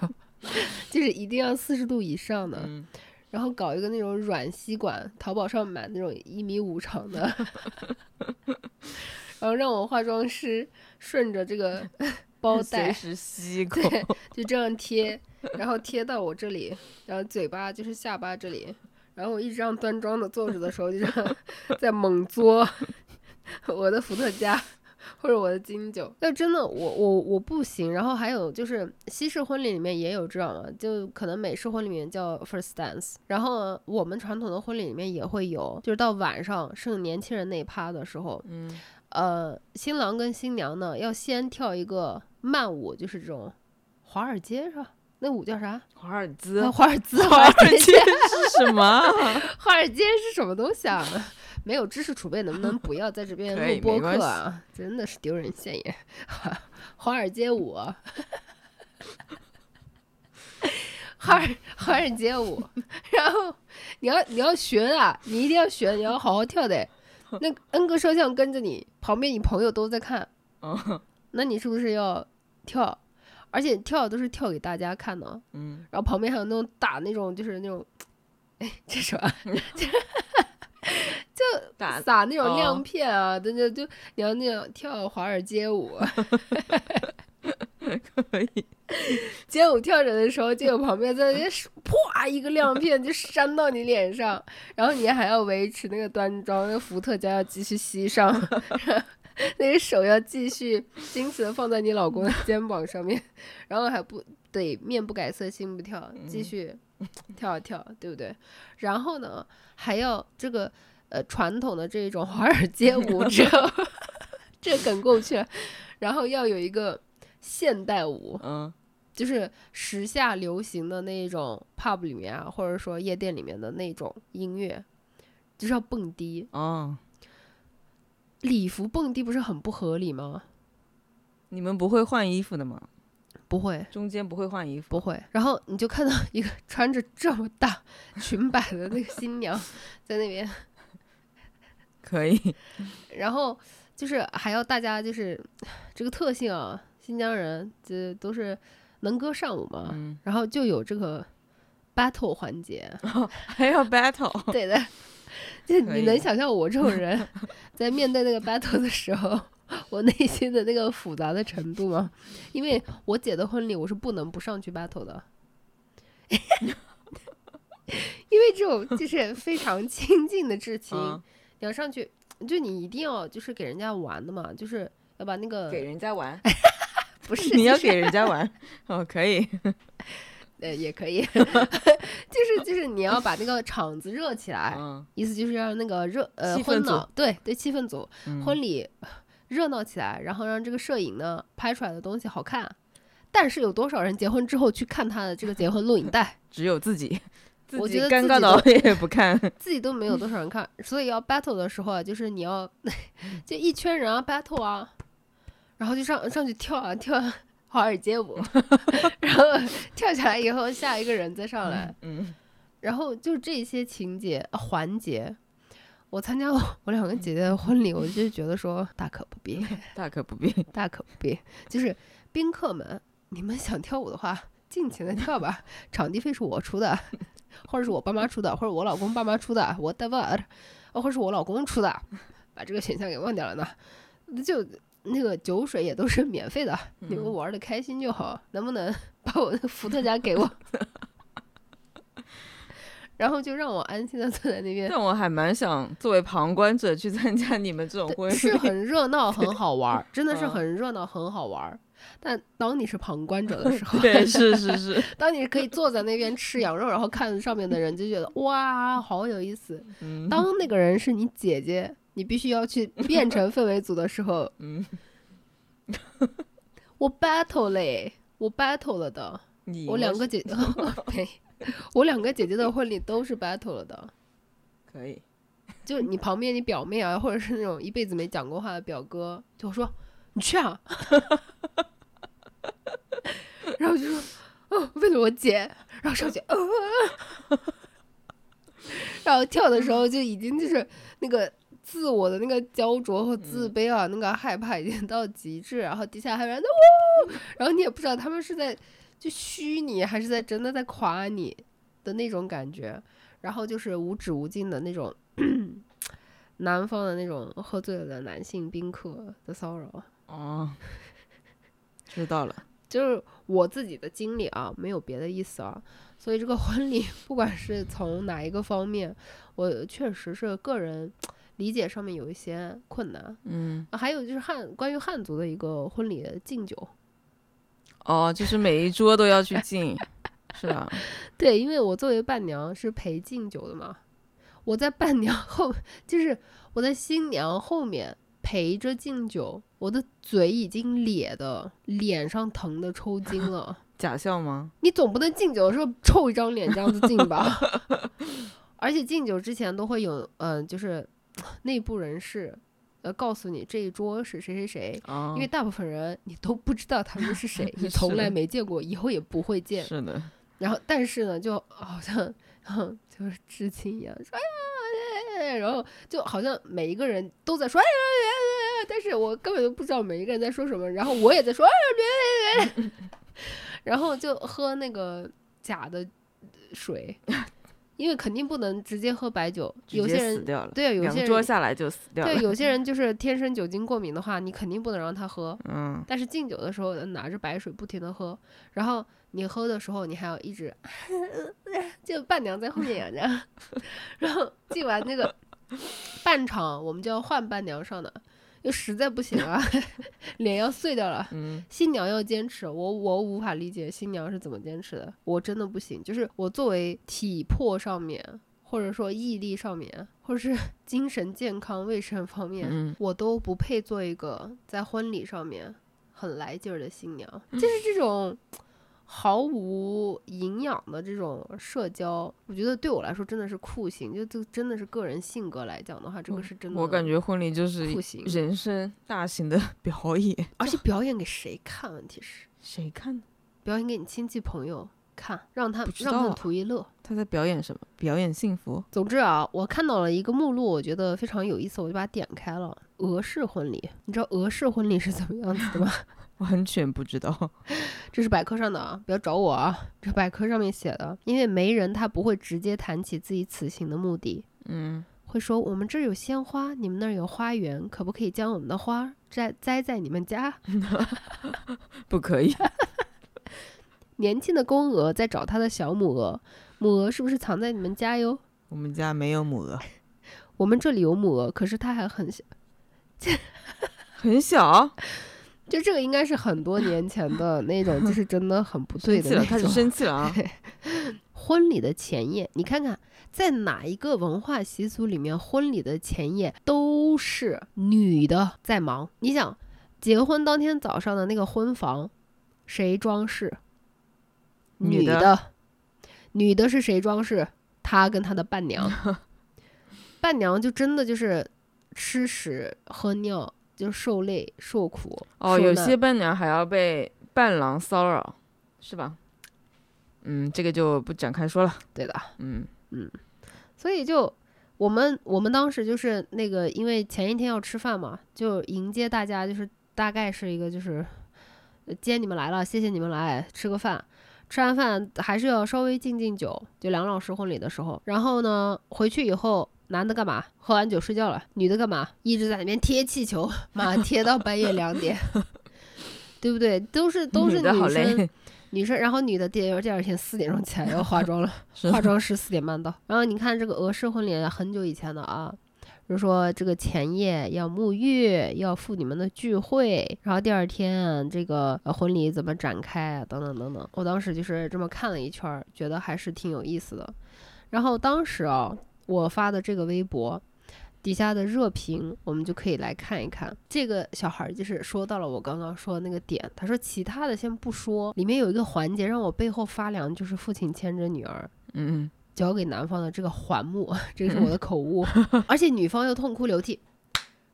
就是一定要四十度以上的，嗯。然后搞一个那种软吸管，淘宝上买那种一米五长的，然后让我化妆师顺着这个包 带随时吸一口。对，就这样贴，然后贴到我这里，然后嘴巴就是下巴这里，然后我一直这样端庄的坐着的时候，就这样 在猛嘬我的伏特加或者我的金酒。那真的，我我我不行。然后还有就是西式婚礼里面也有这样的，就可能美式婚礼里面叫 first dance，然后我们传统的婚礼里面也会有，就是到晚上剩年轻人那一趴的时候，嗯，呃，新郎跟新娘呢要先跳一个慢舞，就是这种华尔街是吧？那舞叫啥？华尔兹啊，，华尔兹，华尔街街，是什么啊？华尔街是什么东西啊？没有知识储备，能不能不要在这边录播客啊？真的是丢人现眼。华尔街舞，华尔华尔街舞，然后你要你要学啊，你一定要学，你要好好跳的。那 N 个摄像跟着你，旁边你朋友都在看，嗯那你是不是要跳？而且跳都是跳给大家看的，嗯，然后旁边还有那种打那种就是那种，哎，这是什么？打撒那种哦亮片啊，对对，就你要那种跳华尔街舞，可以，街舞跳着的时候，就有旁边在那边啪一个亮片就扇到你脸上，然后你还要维持那个端庄，那个伏特加要继续吸上，那个手要继续矜持的放在你老公的肩膀上面，然后还不得面不改色心不跳，继续 跳啊跳，对不对？然后呢，还要这个呃传统的这种华尔街舞者，这梗过去了，然后要有一个现代舞，嗯就是时下流行的那一种 pub 里面啊，或者说夜店里面的那种音乐，就是要蹦迪。哦，礼服蹦迪不是很不合理吗？你们不会换衣服的吗？不会，中间不会换衣服？不会。然后你就看到一个 穿着这么大裙摆的那个新娘 在那边，可以，然后就是还要大家就是这个特性啊，新疆人这都是能歌善舞嘛，嗯，然后就有这个 battle 环节。还要 battle，对的，就你能想象我这种人在面对那个 battle 的时候，我内心的那个复杂的程度吗？因为我姐的婚礼，我是不能不上去 battle 的，因为这种就是非常亲近的至亲，嗯，你要上去，就你一定要就是给人家玩的嘛，就是要把那个给人家玩，不是你要给人家玩，哦，可以，呃也可以，就是就是你要把那个场子热起来，嗯，意思就是让那个热呃婚组闹对对气氛组嗯婚礼热闹起来，然后让这个摄影呢拍出来的东西好看。但是有多少人结婚之后去看他的这个结婚录影带，只有自己，自己我觉得尴尬自己都的也不看，自己都没有多少人看，所以要 battle 的时候啊，就是你要就一圈人啊 battle 啊，然后就上上去跳啊跳啊华尔街舞，然后跳下来以后下一个人再上来，嗯，然后就这些情节、呃环节，我参加我我两个姐姐的婚礼，我就觉得说大可不必，大可不必，大可不必。就是宾客们，你们想跳舞的话，尽情的跳吧，场地费是我出的，或者是我爸妈出的，或者我老公爸妈出的，whatever，或者是我老公出的，把这个选项给忘掉了呢。就那个酒水也都是免费的，你们嗯玩的开心就好，能不能把我的伏特加给我？然后就让我安心的坐在那边，但我还蛮想作为旁观者去参加你们这种婚礼是，很热闹，很好玩儿，真的是嗯很热闹，很好玩儿。但当你是旁观者的时候，对，是是是，当你可以坐在那边吃羊肉，然后看上面的人，就觉得哇，好有意思。嗯，当那个人是你姐姐，你必须要去变成 氛围组的时候，嗯，我 battle 嘞，我 battle 了的。你我两个姐，呸，我两个姐姐的婚礼都是 battle 了的。可以，就你旁边你表妹啊，或者是那种一辈子没讲过话的表哥，就说你去啊，然后就说哦，为了我姐，然后上去，呃，然后跳的时候就已经就是那个自我的那个焦灼和自卑啊，那个害怕已经 到极致，然后底下还有人哇，然后你也不知道他们是在就虚你还是在真的在夸你的那种感觉。然后就是无止无尽的那种 南方的那种喝醉了的男性宾客的骚扰，哦，知道了，就是我自己的经历啊，没有别的意思啊。所以这个婚礼，不管是从哪一个方面，我确实是个人理解上面有一些困难。嗯，啊还有就是汉关于汉族的一个婚礼敬酒，哦，就是每一桌都要去敬，是吧？对，因为我作为伴娘是陪敬酒的嘛，我在伴娘后，就是我在新娘后面陪着敬酒，我的嘴已经咧的脸上疼的抽筋了。假笑吗？你总不能敬酒的时候臭一张脸这样子敬吧？而且敬酒之前都会有，嗯、就是内部人士，呃，告诉你这一桌是谁谁谁，哦，因为大部分人你都不知道他们是谁，你从来没见过，以后也不会见。是的，然后，但是呢，就好像，嗯，就是知青一样，说哎呀然后就好像每一个人都在说哎呀哎呀哎呀，但是我根本就不知道每一个人在说什么，然后我也在说哎呀哎呀哎呀，然后就喝那个假的水，因为肯定不能直接喝白酒，有些人接死掉了，对有些人下来就死掉了。对有些 人就是天生酒精过敏的话，你肯定不能让他喝，嗯，但是敬酒的时候拿着白水不停的喝，然后你喝的时候你还要一直，就伴娘在后面养着，然后敬完那个半场我们就要换伴娘上的，又实在不行啊，脸要碎掉了。嗯，新娘要坚持，我我无法理解新娘是怎么坚持的，我真的不行。就是我作为体魄上面，或者说毅力上面，或者是 精神健康卫生方面，嗯我都不配做一个在婚礼上面很来劲儿的新娘。就是这种毫无营养的这种社交，我觉得对我来说真的是酷刑。就就真的是个人性格来讲的话，这个是真的。我感觉婚礼就是酷刑人生大型的 表演，而且表演给谁看？问题是谁看呢？表演给你亲戚朋友看，让他让他们图一乐。他在表演什么？表演幸福？总之啊，我看到了一个目录，我觉得非常有意思，我就把它点开了。俄式婚礼，你知道俄式婚礼是怎么样子的吗？完全不知道。这是百科上的啊，不要找我啊，这百科上面写的。因为媒人他不会直接谈起自己此行的目的，嗯，会说我们这儿有鲜花，你们那儿有花园，可不可以将我们的花摘栽在你们家？不可以。年轻的公鹅在找它的小母鹅，母鹅是不是藏在你们家哟？我们家没有母鹅，我们这里有母鹅，可是它还很小。很小。就这个应该是很多年前的那种，就是真的很不对生气了，开始的那种。生气了啊！婚礼的前夜，你看看在哪一个文化习俗里面，婚礼的前夜都是女的在忙。你想，结婚当天早上的那个婚房，谁装饰？女女的女的是谁装饰？她跟她的伴娘。伴娘就真的就是吃屎喝尿，就受累受苦。哦，有些伴娘还要被伴郎骚扰，是吧？嗯，这个就不展开说了。对的。嗯嗯所以就我们我们当时就是那个，因为前一天要吃饭嘛，就迎接大家，就是大概是一个就是，呃既然你们来了，谢谢你们来吃个饭。吃完饭还是要稍微敬敬酒，就梁老师婚礼的时候。然后呢，回去以后，男的干嘛？喝完酒睡觉了。女的干嘛？一直在那边贴气球，妈贴到半夜两点，对不对？都是都是女生累，女生，然后女的第二第二天四点钟起来要化妆了。化妆师四点半到。然后你看这个俄式婚礼很久以前的啊，就是说这个前夜要沐浴，要赴你们的聚会，然后第二天这个呃婚礼怎么展开啊，等等等等。我当时就是这么看了一圈儿，觉得还是挺有意思的。然后当时啊，我发的这个微博。底下的热评，我们就可以来看一看。这个小孩儿就是说到了我刚刚说的那个点，他说其他的先不说，里面有一个环节让我背后发凉，就是父亲牵着女儿，嗯嗯，交给男方的这个环目，这个是我的口误，而且女方又痛哭流涕。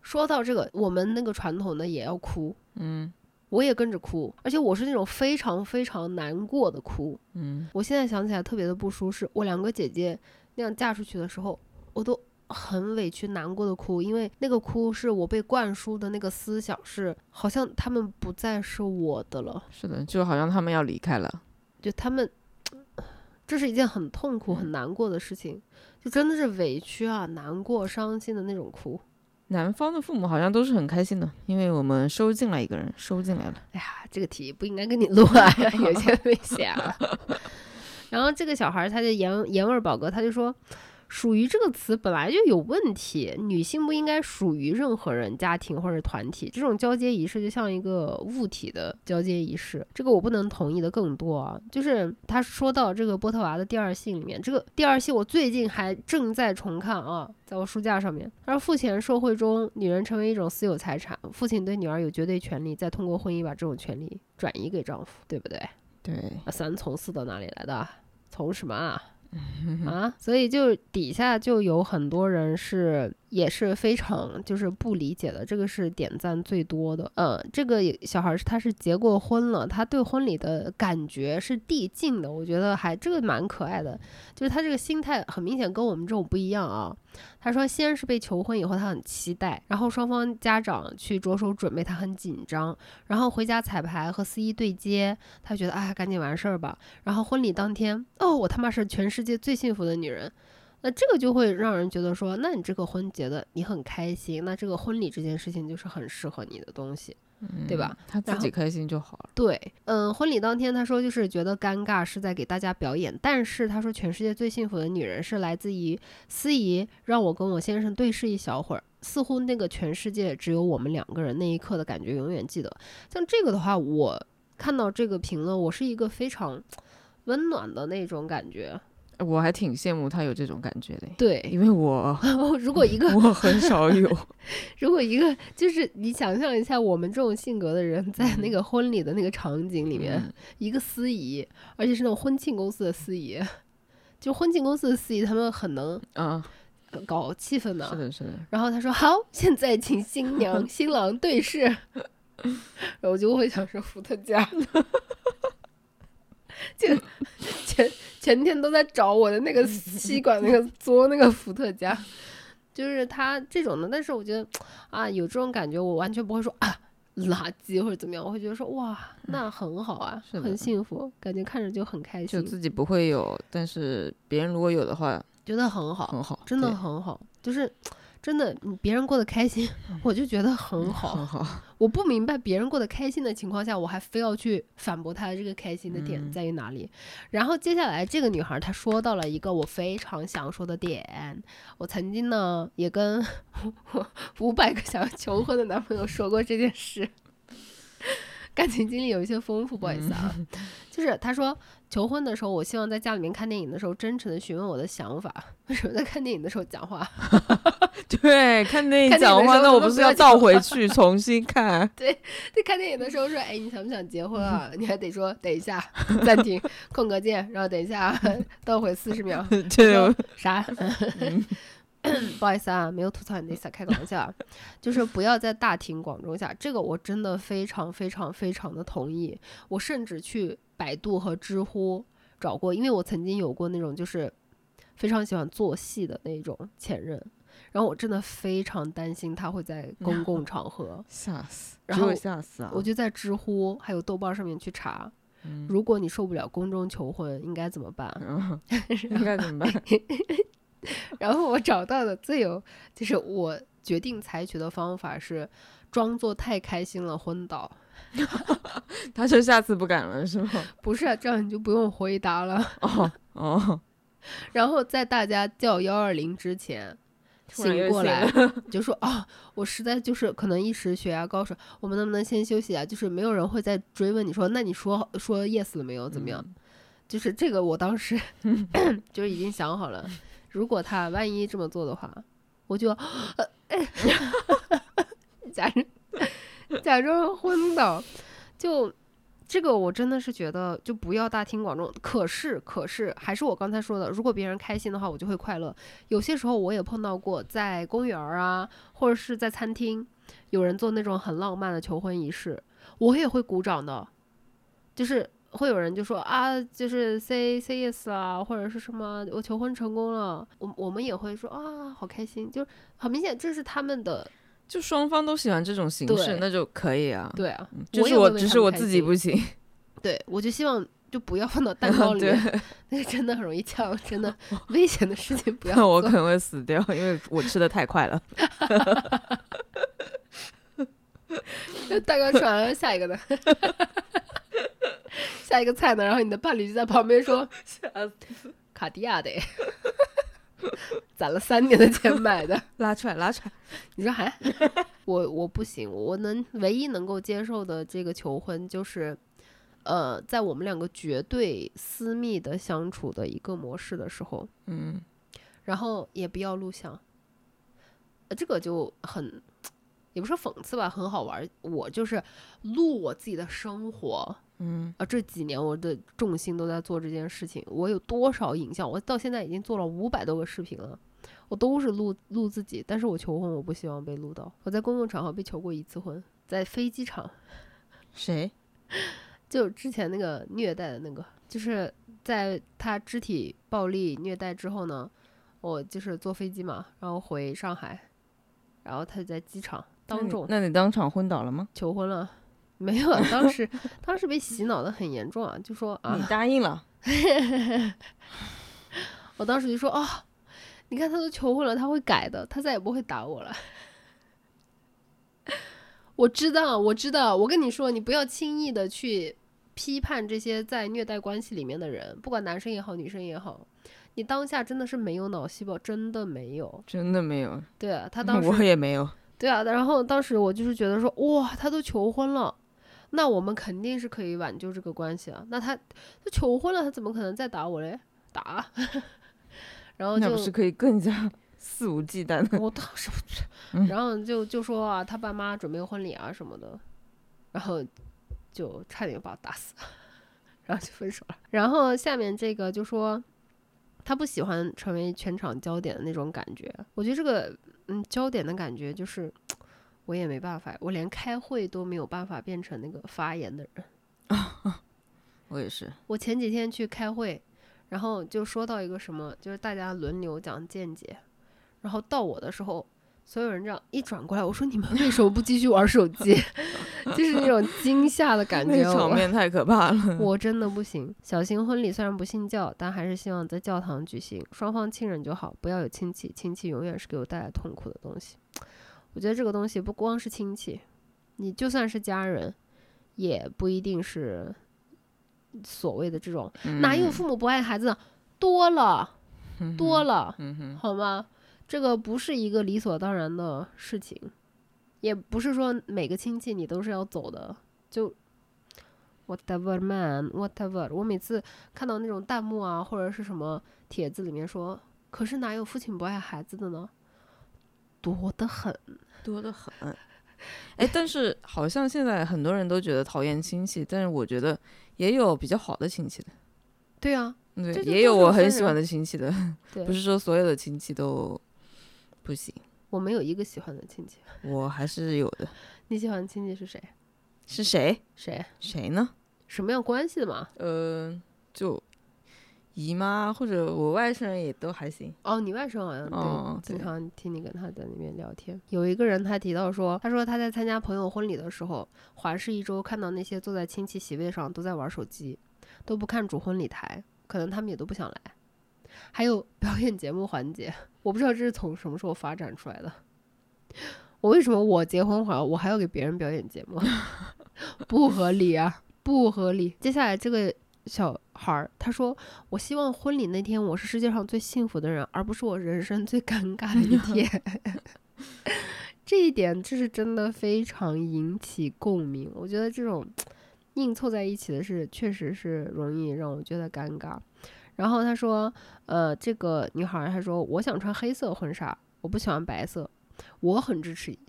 说到这个，我们那个传统的也要哭，嗯我也跟着哭，而且我是那种非常非常难过的哭。嗯，我现在想起来特别的不舒适。我两个姐姐那样嫁出去的时候，我都很委屈、难过的哭，因为那个哭是我被灌输的那个思想是，好像他们不再是我的了，是的，就好像他们要离开了。就他们，这是一件很痛苦、很难过的事情，就真的是委屈啊、难过、伤心的那种哭。男方的父母好像都是很开心的，因为我们收进来一个人，收进来了。哎呀，这个题不应该跟你录啊，有些危险啊。然后这个小孩他就言言味儿宝哥，他就说属于这个词本来就有问题，女性不应该属于任何人、家庭或者团体。这种交接仪式就像一个物体的交接仪式，这个我不能同意的更多啊。就是他说到这个波特娃的第二性里面，这个第二性我最近还正在重看啊，在我书架上面。他说，父权社会中，女人成为一种私有财产，父亲对女儿有绝对权利，再通过婚姻把这种权利转移给丈夫，对不对？对，三从四到哪里来的？从什么啊？啊，所以就底下就有很多人是也是非常就是不理解的，这个是点赞最多的。嗯，这个小孩是他是结过婚了，他对婚礼的感觉是递进的，我觉得还这个蛮可爱的，就是他这个心态很明显跟我们这种不一样啊。他说，先是被求婚以后，他很期待，然后双方家长去着手准备，他很紧张，然后回家彩排和司仪对接，他觉得哎，赶紧完事儿吧。然后婚礼当天，哦，我他妈是全世界最幸福的女人，那这个就会让人觉得说，那你这个婚结的你很开心，那这个婚礼这件事情就是很适合你的东西。对吧？他自己开心就好了。对，嗯，婚礼当天他说就是觉得尴尬是在给大家表演，但是他说全世界最幸福的女人是来自于司仪让我跟我先生对视一小会儿，似乎那个全世界只有我们两个人那一刻的感觉永远记得。像这个的话，我看到这个评论，我是一个非常 温暖的那种感觉。我还挺羡慕他有这种感觉的，对，因为我 如果一个我很少有，如果一个就是你想象一下，我们这种性格的人在那个婚礼的那个场景里面，一个司仪，而且是那种婚庆公司的司仪，就婚庆公司的司仪，他们很能啊搞气氛的，是的，是的。然后他说：“好，现在请新娘 新郎对视。”然后我就会想说伏特加，就前。前天都在找我的那个吸管，那个嘬那个伏特加，就是他这种的。但是我觉得啊，有这种感觉，我完全不会说啊垃圾或者怎么样，我会觉得说哇，那很好啊，很幸福，感觉看着就很开心。就自己不会有，但是别人如果有的话，觉得很好，很好，真的很好，就是。真的，别人过得开心，我就觉得很好。很好。我不明白别人过得开心的情况下，我还非要去反驳他的这个开心的点在于哪里。然后接下来这个女孩她说到了一个我非常想说的点。我曾经呢也跟 五百个想要求婚的男朋友说过这件事。感情经历有一些丰富，不好意思啊。就是他说求婚的时候，我希望在家里面看电影的时候，真诚的询问我的想法。为什么在看电影的时候讲话？对，看电影讲话，那我不是要倒回去重新看？对，在看电影的时候说，哎，你想不想结婚啊？你还得说等一下，暂停，空格键，然后等一下，倒回四十秒。这啥？不好意思啊，没有吐槽你的意思，开个玩笑，就是不要在大庭广众下，这个我真的非常非常非常的同意。我甚至去百度和知乎找过，因为我曾经有过那种就是非常喜欢做戏的那种前任，然后我真的非常担心他会在 公共场合 吓死，然后吓死啊！我就在知乎还有豆瓣上面去查，如果你受不了公众求婚，应该怎么办？应该怎么办？然后我找到的最有，就是我决定采取的方法是，装作太开心了昏倒。他说下次不敢了是吗？不是，这样你就不用回答了。哦哦。然后在大家叫幺二零之前醒过来，就说啊，我实在就是可能一时血压高，说我们能不能先休息啊？就是没有人会再追问你说，那你说说 yes 了没有？怎么样？就是这个，我当时 就是已经想好了。如果他万一这么做的话，我就 假装假装昏倒。就这个，我真的是觉得就不要大庭广众。可是，可是还是我刚才说的，如果别人开心的话，我就会快乐。有些时候我也碰到过，在公园啊，或者是在餐厅，有人做那种很浪漫的求婚仪式，我也会鼓掌的，就是。会有人就说啊，就是 say say yes 啊，或者是什么我求婚成功了，我我们也会说啊，好开心，就是很明显这是他们的，就双方都喜欢这种形式，那就可以啊。对啊，就是我只是我自己不行。对，我就希望就不要放到蛋糕里面，那个真的很容易呛，真的 危险的事情不要。那我可能会死掉，因为我吃的太快了。蛋糕吃完了，下一个呢？下一个菜呢？然后你的伴侣就在旁边说：“卡地亚的。”攒了三年的钱买的。拉出来，拉出来。你说还？我我不行，我能唯一能够接受的这个求婚就是，呃，在我们两个绝对私密的相处的一个模式的时候，嗯，然后也不要录像，呃，这个就很，也不是讽刺吧，很好玩儿。我就是录我自己的生活，嗯，啊，这几年我的重心都在做这件事情。我有多少影像？我到现在已经做了五百多个视频了，我都是录录自己。但是我求婚，我不希望被录到。我在公共场合被求过一次婚，在飞机场，谁？就之前那个虐待的那个，就是在他肢体暴力虐待之后呢，我就是坐飞机嘛，然后回上海，然后他就在机场当众那你当场昏倒了吗？求婚了。没有啊，当时当时被洗脑的很严重啊，就说啊你，答应了。我当时就说哦、你看他都求婚了，他会改的，他再也不会打我了。我知道，我知道，我跟你说，你不要轻易的去批判这些在虐待关系里面的人，不管男生也好，女生也好，你当下真的是没有脑细胞，真的没有。真的没有，对啊，他 当时我时也没有。对啊，然后当时我就是觉得说，哇，他都求婚了，那我们肯定是可以挽救这个关系啊。那他他求婚了，他怎么可能再打我嘞？打，然后就那不是可以更加 肆无忌惮的？我当时不知 嗯然后就就说啊，他爸妈准备婚礼啊什么的，然后就差点把我打死，然后就分手了。然后下面这个就说他不喜欢成为全场焦点的那种感觉，我觉得这个嗯焦点的感觉就是我也没办法，我连开会都没有办法变成那个发言的人。我也是。我前几天去开会，然后就说到一个什么，就是大家轮流讲见解，然后到我的时候，所有人这样一转过来，我说你们为什么不继续玩手机？就是那种惊吓的感觉，场面太可怕了。我真的不行。小型婚礼虽然不信教，但还是希望在教堂举行，双方亲人就好，不要有亲戚，亲戚永远是给我带来痛苦的东西。我觉得这个东西不光是亲戚，你就算是家人，也不一定是所谓的这种哪有父母不爱孩子？多了，多了，嗯，好吗？这个不是一个理所当然的事情，也不是说每个亲戚你都是要走的，就 whatever man whatever。我每次看到那种弹幕啊，或者是什么帖子里面说，可是哪有父亲不爱孩子的呢？多得很。多得很。哎，但是好像现在很多人都觉得讨厌亲戚，但是我觉得也有比较好的亲戚的，对啊，对也有我很喜欢的亲戚的，对 不是说所有的亲戚都不行，我没有一个喜欢的亲戚。我还是有的。你喜欢的亲戚是谁？是谁？谁？谁呢？什么样关系的嘛？呃，就姨妈或者我外甥也都还行。哦，你外甥好像对，哦经常听你跟他在那边聊天。有一个人他提到说，他说他在参加朋友婚礼的时候，环视一周，看到那些坐在亲戚席位上都在玩手机，都不看主婚礼台，可能他们也都不想来。还有表演节目环节，我不知道这是从什么时候发展出来的。我为什么我结婚好，我还要给别人表演节目？不合理啊，不合理。接下来这个小孩儿他说：“我希望婚礼那天我是世界上最幸福的人，而不是我人生最尴尬的一天。”这一点，这是真的非常引起共鸣。我觉得这种硬凑在一起的事，确实是容易让我觉得尴尬。然后他说：“呃，这个女孩儿她说我想穿黑色婚纱，我不喜欢白色，我很支持你。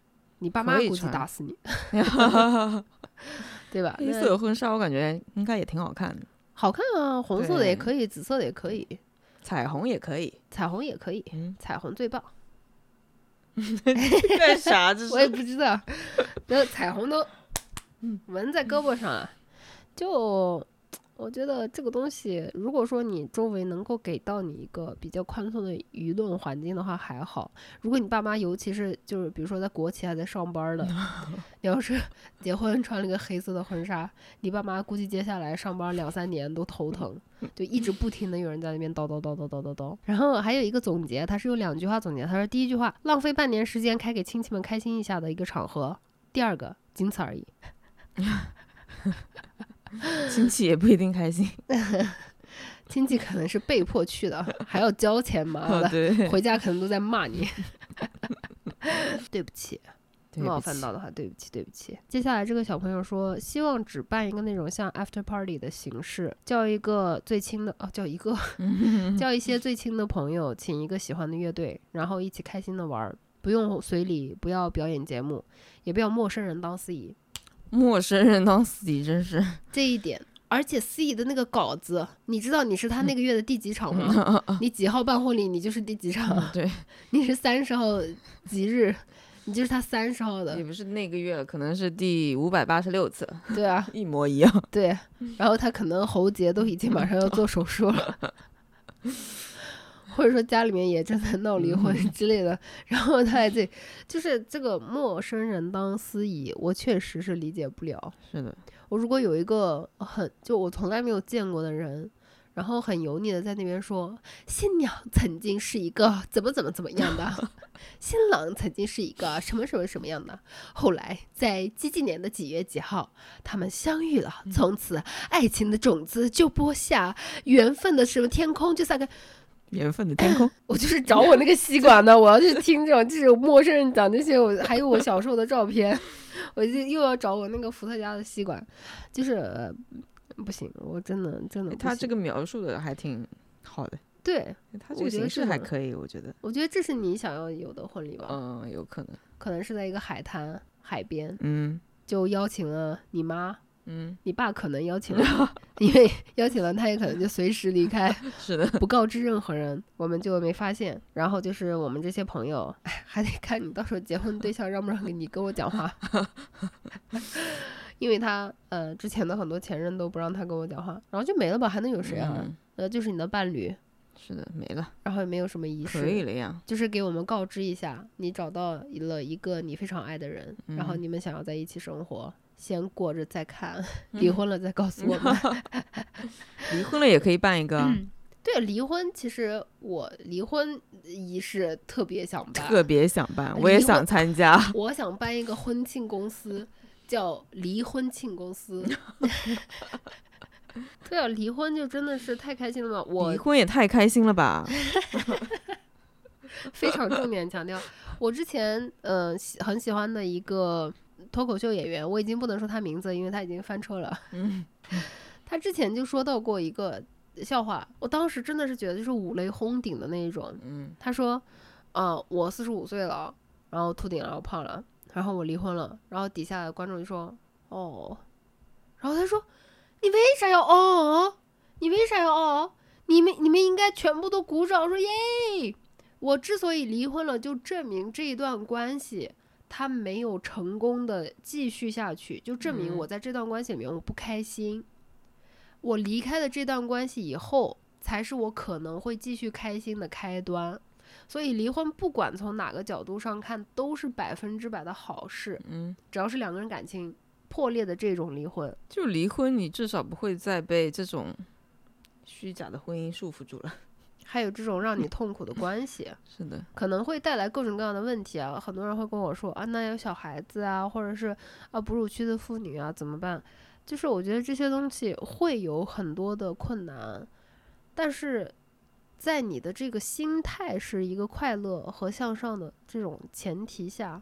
你爸妈估计打死你 对吧？黑色婚纱我感觉应该也挺好看的，好看啊，红色的也可以，紫色的也可以，彩虹也可以。彩虹也可以，嗯，彩虹最棒。干啥？这 我也不知道，那彩虹都纹在胳膊上啊，就我觉得这个东西，如果说你周围能够给到你一个比较宽松的舆论环境的话，还好。如果你爸妈，尤其是就是比如说在国企还在上班的，你要是 结婚穿了个黑色的婚纱，你爸妈估计接下来上班两三年都头疼，就一直不停的有人在那边叨叨叨叨叨叨叨。然后还有一个总结，他是用两句话总结，他说第一句话，浪费半年时间开给亲戚们开心一下的一个场合；第二个，仅此而已。亲戚也不一定开心。亲戚可能是被迫去的，还要交钱，妈的，对，回家可能都在骂你。对不起，冒犯到的话，对不起，对不起。接下来这个小朋友说，希望只办一个那种像 after party 的形式，叫一个最亲的哦，叫一个，叫一些最亲的朋友，请一个喜欢的乐队，然后一起开心的玩儿，不用随礼，不要表演节目，也不要陌生人当司仪。陌生人当司仪真是，这一点。而且司仪的那个稿子，你知道你是他那个月的第几场吗？你几号办婚礼，你就是第几场。对，你是三十号吉日，你就是他三十号的也。不是那个月了，可能是第五百八十六次，对啊，一模一样。对。然后他可能喉结都已经马上要做手术了，或者说家里面也正在闹离婚之类的。然后他还得，就是这个陌生人当司仪，我确实是理解不了。是的，我如果有一个很就我从来没有见过的人，然后很油腻的在那边说，新娘曾经是一个怎么怎么怎么样的，新郎曾经是一个什么什么什么样的，后来在几几年的几月几号，他们相遇了，从此爱情的种子就播下，缘分的什么天空就散开。缘分的天空。我就是找我那个吸管的，我要去听这种，就是陌生人讲这些，我还有我小时候的照片，我就又要找我那个伏特加的吸管，就是、呃不行，我真的真的他这个描述的还挺好的，对，他这个形式还可以，我觉得，我觉得这是你想要有的婚礼吧，嗯，有可能，可能是在一个海滩海边，嗯。就邀请了你妈。嗯，你爸可能邀请了，因为邀请了他，也可能就随时离开，是的，不告知任何人，我们就没发现。然后就是我们这些朋友，哎，还得看你到时候结婚对象让不让你跟我讲话，因为他呃之前的很多前任都不让他跟我讲话，然后就没了吧？还能有谁啊？嗯呃，就是你的伴侣，是的，没了，然后也没有什么仪可以式，了呀，就是给我们告知一下，你找到了一个你非常爱的人，然后嗯你们想要在一起生活。先过着再看，嗯离婚了再告诉我们。离婚了也可以办一个啊，对，离婚其实我离婚仪式特别想办，特别想办，我也想参加，我想办一个婚庆公司，叫离婚庆公司。对啊，离婚就真的是太开心了吧！我离婚也太开心了吧，非常重点强调，我之前呃喜很喜欢的一个脱口秀演员，我已经不能说他名字，因为他已经翻车了。嗯，他之前就说到过一个笑话，我当时真的是觉得就是五雷轰顶的那一种。嗯他说，呃，我四十五岁了，然后秃顶了，我胖了，然后我离婚了，然后底下的观众就说，哦，然后他说，你为啥要哦？你为啥要哦？你们你们应该全部都鼓掌说耶！我之所以离婚了，就证明这一段关系他没有成功的继续下去，就证明嗯我在这段关系里面我不开心。我离开了这段关系以后，才是我可能会继续开心的开端。所以离婚不管从哪个角度上看，都是百分之百的好事。嗯，只要是两个人感情破裂的这种离婚，就离婚，你至少不会再被这种虚假的婚姻束缚住了。还有这种让你痛苦的关系，是的，可能会带来各种各样的问题啊。很多人会跟我说啊，那有小孩子啊，或者是啊哺乳期的妇女啊，怎么办？就是我觉得这些东西会有很多的困难，但是在你的这个心态是一个快乐和向上的这种前提下，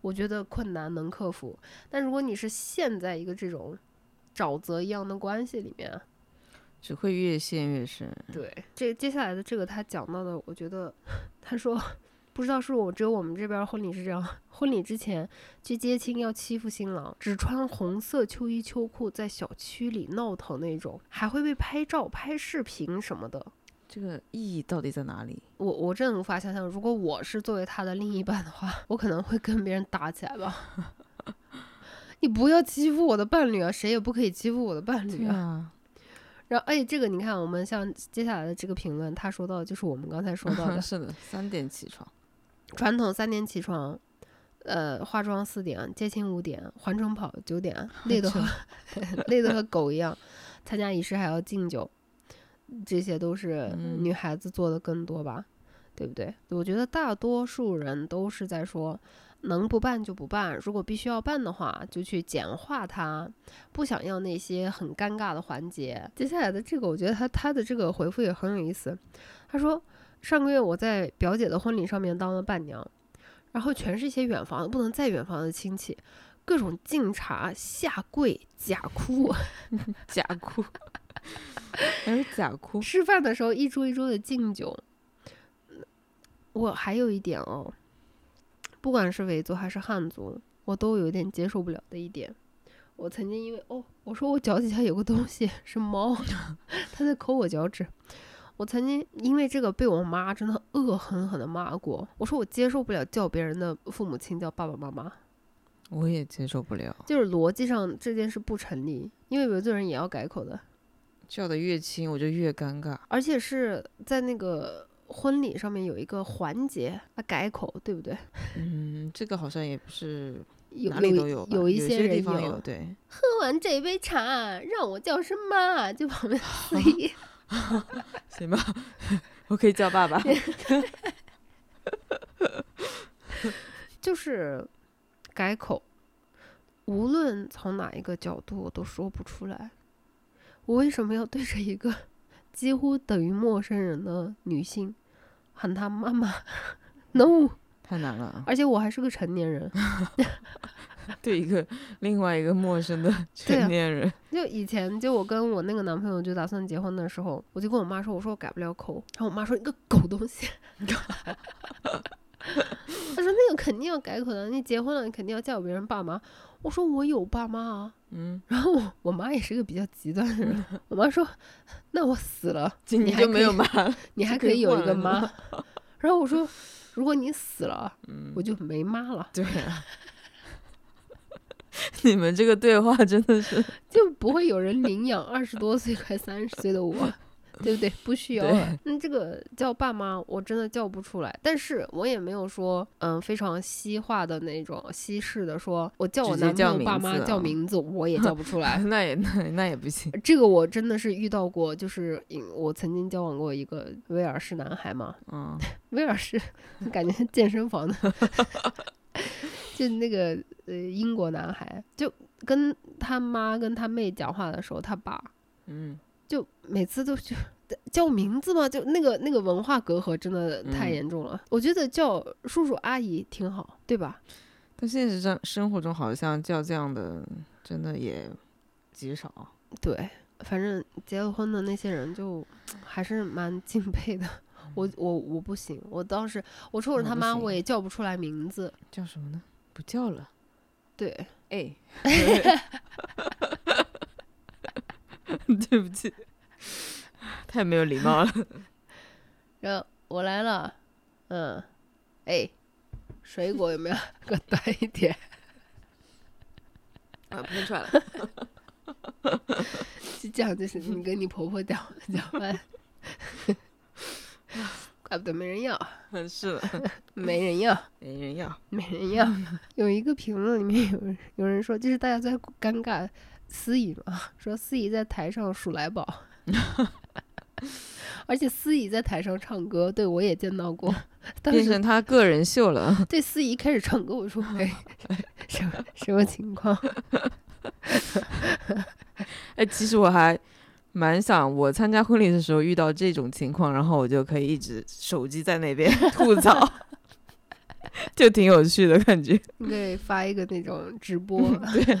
我觉得困难能克服。但如果你是陷在一个这种沼泽一样的关系里面，只会越陷越深。对，这接下来的这个他讲到的，我觉得他说不知道是我只有我们这边婚礼是这样，婚礼之前去接亲要欺负新郎，只穿红色秋衣秋裤在小区里闹腾那种，还会被拍照、拍视频什么的。这个意义到底在哪里？我我真的无法想象，如果我是作为他的另一半的话，我可能会跟别人打起来吧。你不要欺负我的伴侣啊！谁也不可以欺负我的伴侣啊！然后，哎，这个你看，我们像接下来的这个评论，他说到的就是我们刚才说到的，是的，三点起床，传统三点起床，呃，化妆四点，接亲五点，环城跑九点，累得和 累得和狗一样，参加仪式还要敬酒，这些都是嗯女孩子做的更多吧，对不对？我觉得大多数人都是在说能不办就不办，如果必须要办的话，就去简化它，不想要那些很尴尬的环节。接下来的这个，我觉得他他的这个回复也很有意思。他说，上个月我在表姐的婚礼上面当了伴娘，然后全是一些远房不能再远房的亲戚，各种敬茶、下跪、假哭。假哭，还是假哭？吃饭的时候一桌一桌的敬酒。我还有一点哦。不管是维族还是汉族，我都有点接受不了的一点。我曾经因为哦，我说我脚底下有个东西是猫，它在抠我脚趾。我曾经因为这个被我妈真的恶狠狠的骂过。我说我接受不了叫别人的父母亲叫爸爸妈妈，我也接受不了。就是逻辑上这件事不成立，因为维族人也要改口的，叫的越亲我就越尴尬，而且是在那个。婚礼上面有一个环节啊，改口，对不对？嗯，这个好像也不是 有哪里都有有，一些地方有。对，喝完这杯茶，让我叫声妈，就旁边司 仪。行吧，我可以叫爸爸。就是改口，无论从哪一个角度，我都说不出来，我为什么要对着一个几乎等于陌生人的女性？喊他妈妈，no，太难了。而且我还是个成年人，对一个另外一个陌生的 成年人。就以前就我跟我那个男朋友就打算结婚的时候，我就跟我妈说，我说我改不了口，然后我妈说你个狗东西，她说那个肯定要改口的，你结婚了你肯定要叫别人爸妈。我说我有爸妈啊，嗯，然后我我妈也是个比较极端的人，我妈说，那我死了，你就没有妈，你还可以有一个妈。然后我说，如果你死了，我就没妈了。对啊，你们这个对话真的是就不会有人领养二十多岁快三十岁的我。对不对？不需要。那，这个叫爸妈，我真的叫不出来。但是我也没有说，嗯，非常西化的那种西式的，说我叫我男朋友爸妈叫名字，我也叫不出来。那也那那也不行。这个我真的是遇到过，就是我曾经交往过一个威尔士男孩嘛。嗯。威尔士，感觉健身房的。就那个呃英国男孩，就跟他妈跟他妹讲话的时候，他爸，嗯。就每次都就叫名字嘛，就那个那个文化隔阂真的太严重了。我觉得叫叔叔阿姨挺好，对吧？但现实生生活中好像叫这样的真的也极少。对，反正结了婚的那些人就还是蛮敬佩的。我我我不行，我当时我冲着他妈我也叫不出来名字，叫什么呢？不叫了。对，哎。对不起，太没有礼貌了。然后我来了，嗯，哎，水果有没有？给我端一点。啊，喷出来了。就这样，就是你跟你婆婆讲讲饭，怪不得没人要。是的，没人要，没人要，没人要。有一个评论里面有有人说，就是大家在尴尬。司仪嘛，说司仪在台上数来宝，而且司仪在台上唱歌，对我也见到过，变成他个人秀了。对，司仪开始唱歌，我说 哎，什么什么情况？哎，其实我还蛮想，我参加婚礼的时候遇到这种情况，然后我就可以一直手机在那边吐槽，就挺有趣的感觉。你可以发一个那种直播，对。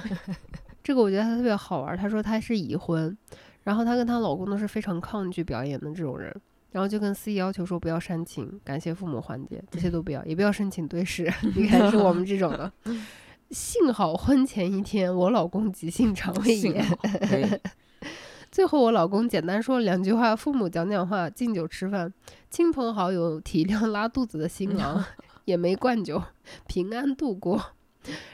这个我觉得他特别好玩。他说他是已婚，然后他跟她老公都是非常抗拒表演的这种人，然后就跟司仪要求说不要煽情、感谢父母环节，这些都不要，也不要申请对视。你看是我们这种的。幸好婚前一天我老公急性肠胃炎，最后我老公简单说了两句话，父母讲讲话，敬酒吃饭，亲朋好友体谅拉肚子的新郎，也没灌酒，平安度过。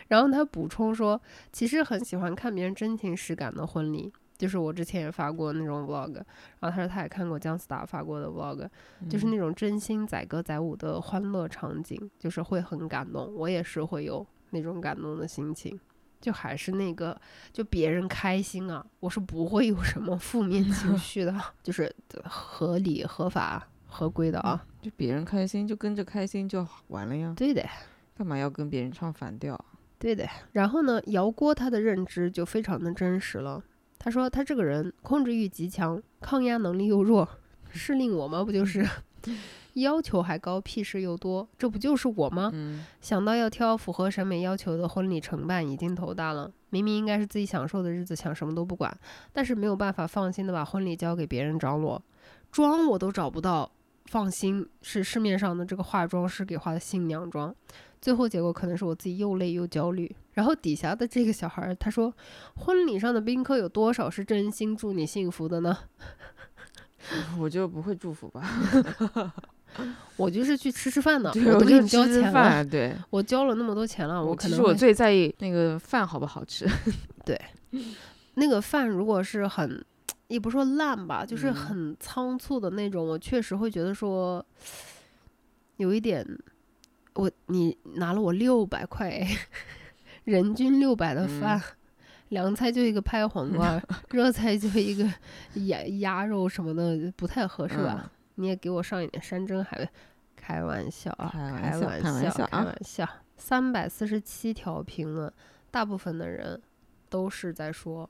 然后他补充说，其实很喜欢看别人真情实感的婚礼，就是我之前也发过那种 vlog。然后他说他也看过姜思达发过的 vlog，就是那种真心载歌载舞的欢乐场景，就是会很感动。我也是会有那种感动的心情，就还是那个，就别人开心啊，我是不会有什么负面情 绪的，就是合理、合法、合规的啊。就别人开心就跟着开心就完了呀。对的。干嘛要跟别人唱反调？对的。然后呢，姚郭他的认知就非常的真实了。他说他这个人控制欲极强，抗压能力又弱，是令我吗？不就是？要求还高，屁事又多，这不就是我吗？嗯，想到要挑符合审美要求的婚礼承办，已经头大了。明明应该是自己享受的日子，想什么都不管，但是没有办法放心的把婚礼交给别人张罗，妆我都找不到，放心是市面上的这个化妆师给化的新娘妆。最后结果可能是我自己又累又焦虑。然后底下的这个小孩儿他说，婚礼上的宾客有多少是真心祝你幸福的呢？我就不会祝福吧。我就是去吃吃饭的，我都给就你交钱了，对。我交了那么多钱了，我可其实我最在意那个饭好不好吃。对那个饭如果是很，也不说烂吧，就是嗯很仓促的那种，我确实会觉得说，有一点，我你拿了我六百块哎，人均六百的嗯饭，凉菜就一个拍黄瓜，热菜就一个鸭鸭肉什么的，不太合适吧？你也给我上一点山珍海味，开玩笑啊，开玩笑开玩笑开啊玩笑。三百四十七条评论，大部分的人都是在说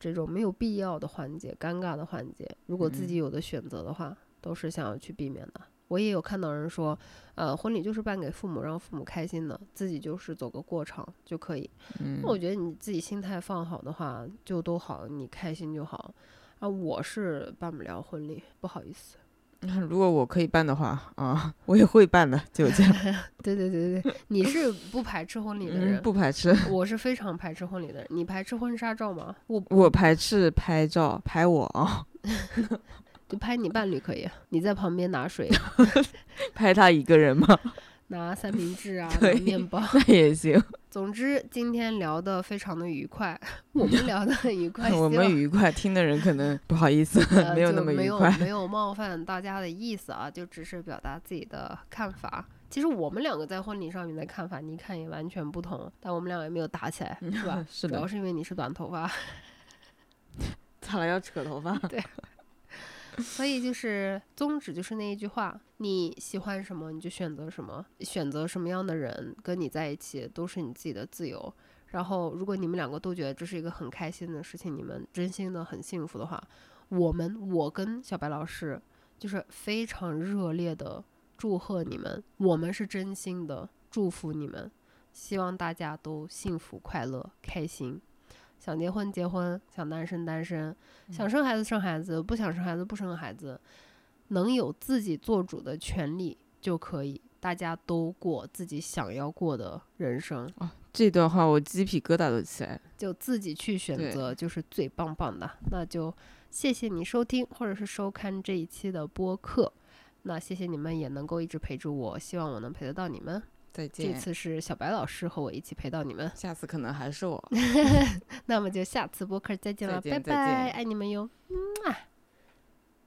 这种没有必要的环节、尴尬的环节，如果自己有的选择的话，都是想要去避免的。我也有看到人说，呃，婚礼就是办给父母，让父母开心的，自己就是走个过场就可以。嗯那我觉得你自己心态放好的话，就都好，你开心就好。啊，我是办不了婚礼，不好意思。如果我可以办的话啊，我也会办的，就这样。对对对对对，你是不排斥婚礼的人，嗯，不排斥。我是非常排斥婚礼的人。你排斥婚纱照吗？我我排斥拍照，拍我啊，就拍你伴侣可以，你在旁边拿水、拍他一个人吗？拿三明治啊，拿面包。那也行。总之，今天聊得非常的愉快，我们聊得很愉快，我们愉快，听的人可能不好意思，呃没有那么愉快。没有冒犯大家的意思啊，就只是表达自己的看法。其实我们两个在婚礼上面的看法，你看也完全不同，但我们两个也没有打起来，是吧？是主要，是因为你是短头发，咋了要扯头发？所以就是宗旨就是那一句话：你喜欢什么你就选择什么，选择什么样的人跟你在一起都是你自己的自由。然后，如果你们两个都觉得这是一个很开心的事情，你们真心的很幸福的话，我们我跟小白老师就是非常热烈的祝贺你们，我们是真心的祝福你们，希望大家都幸福快乐开心。想结婚结婚，想单身单身，想生孩子生孩子，不想生孩子不生孩子，能有自己做主的权利就可以。大家都过自己想要过的人生，这段话我鸡皮疙瘩都起来了。就自己去选择，就是最棒棒的。那就谢谢你收听或者是收看这一期的播客。那谢谢你们也能够一直陪着我，希望我能陪得到你们。再这见。次是小白老师和我一起陪到你们，下次可能还是我。那我们就下次播客再见了，见拜拜，见爱你们哟，嗯啊。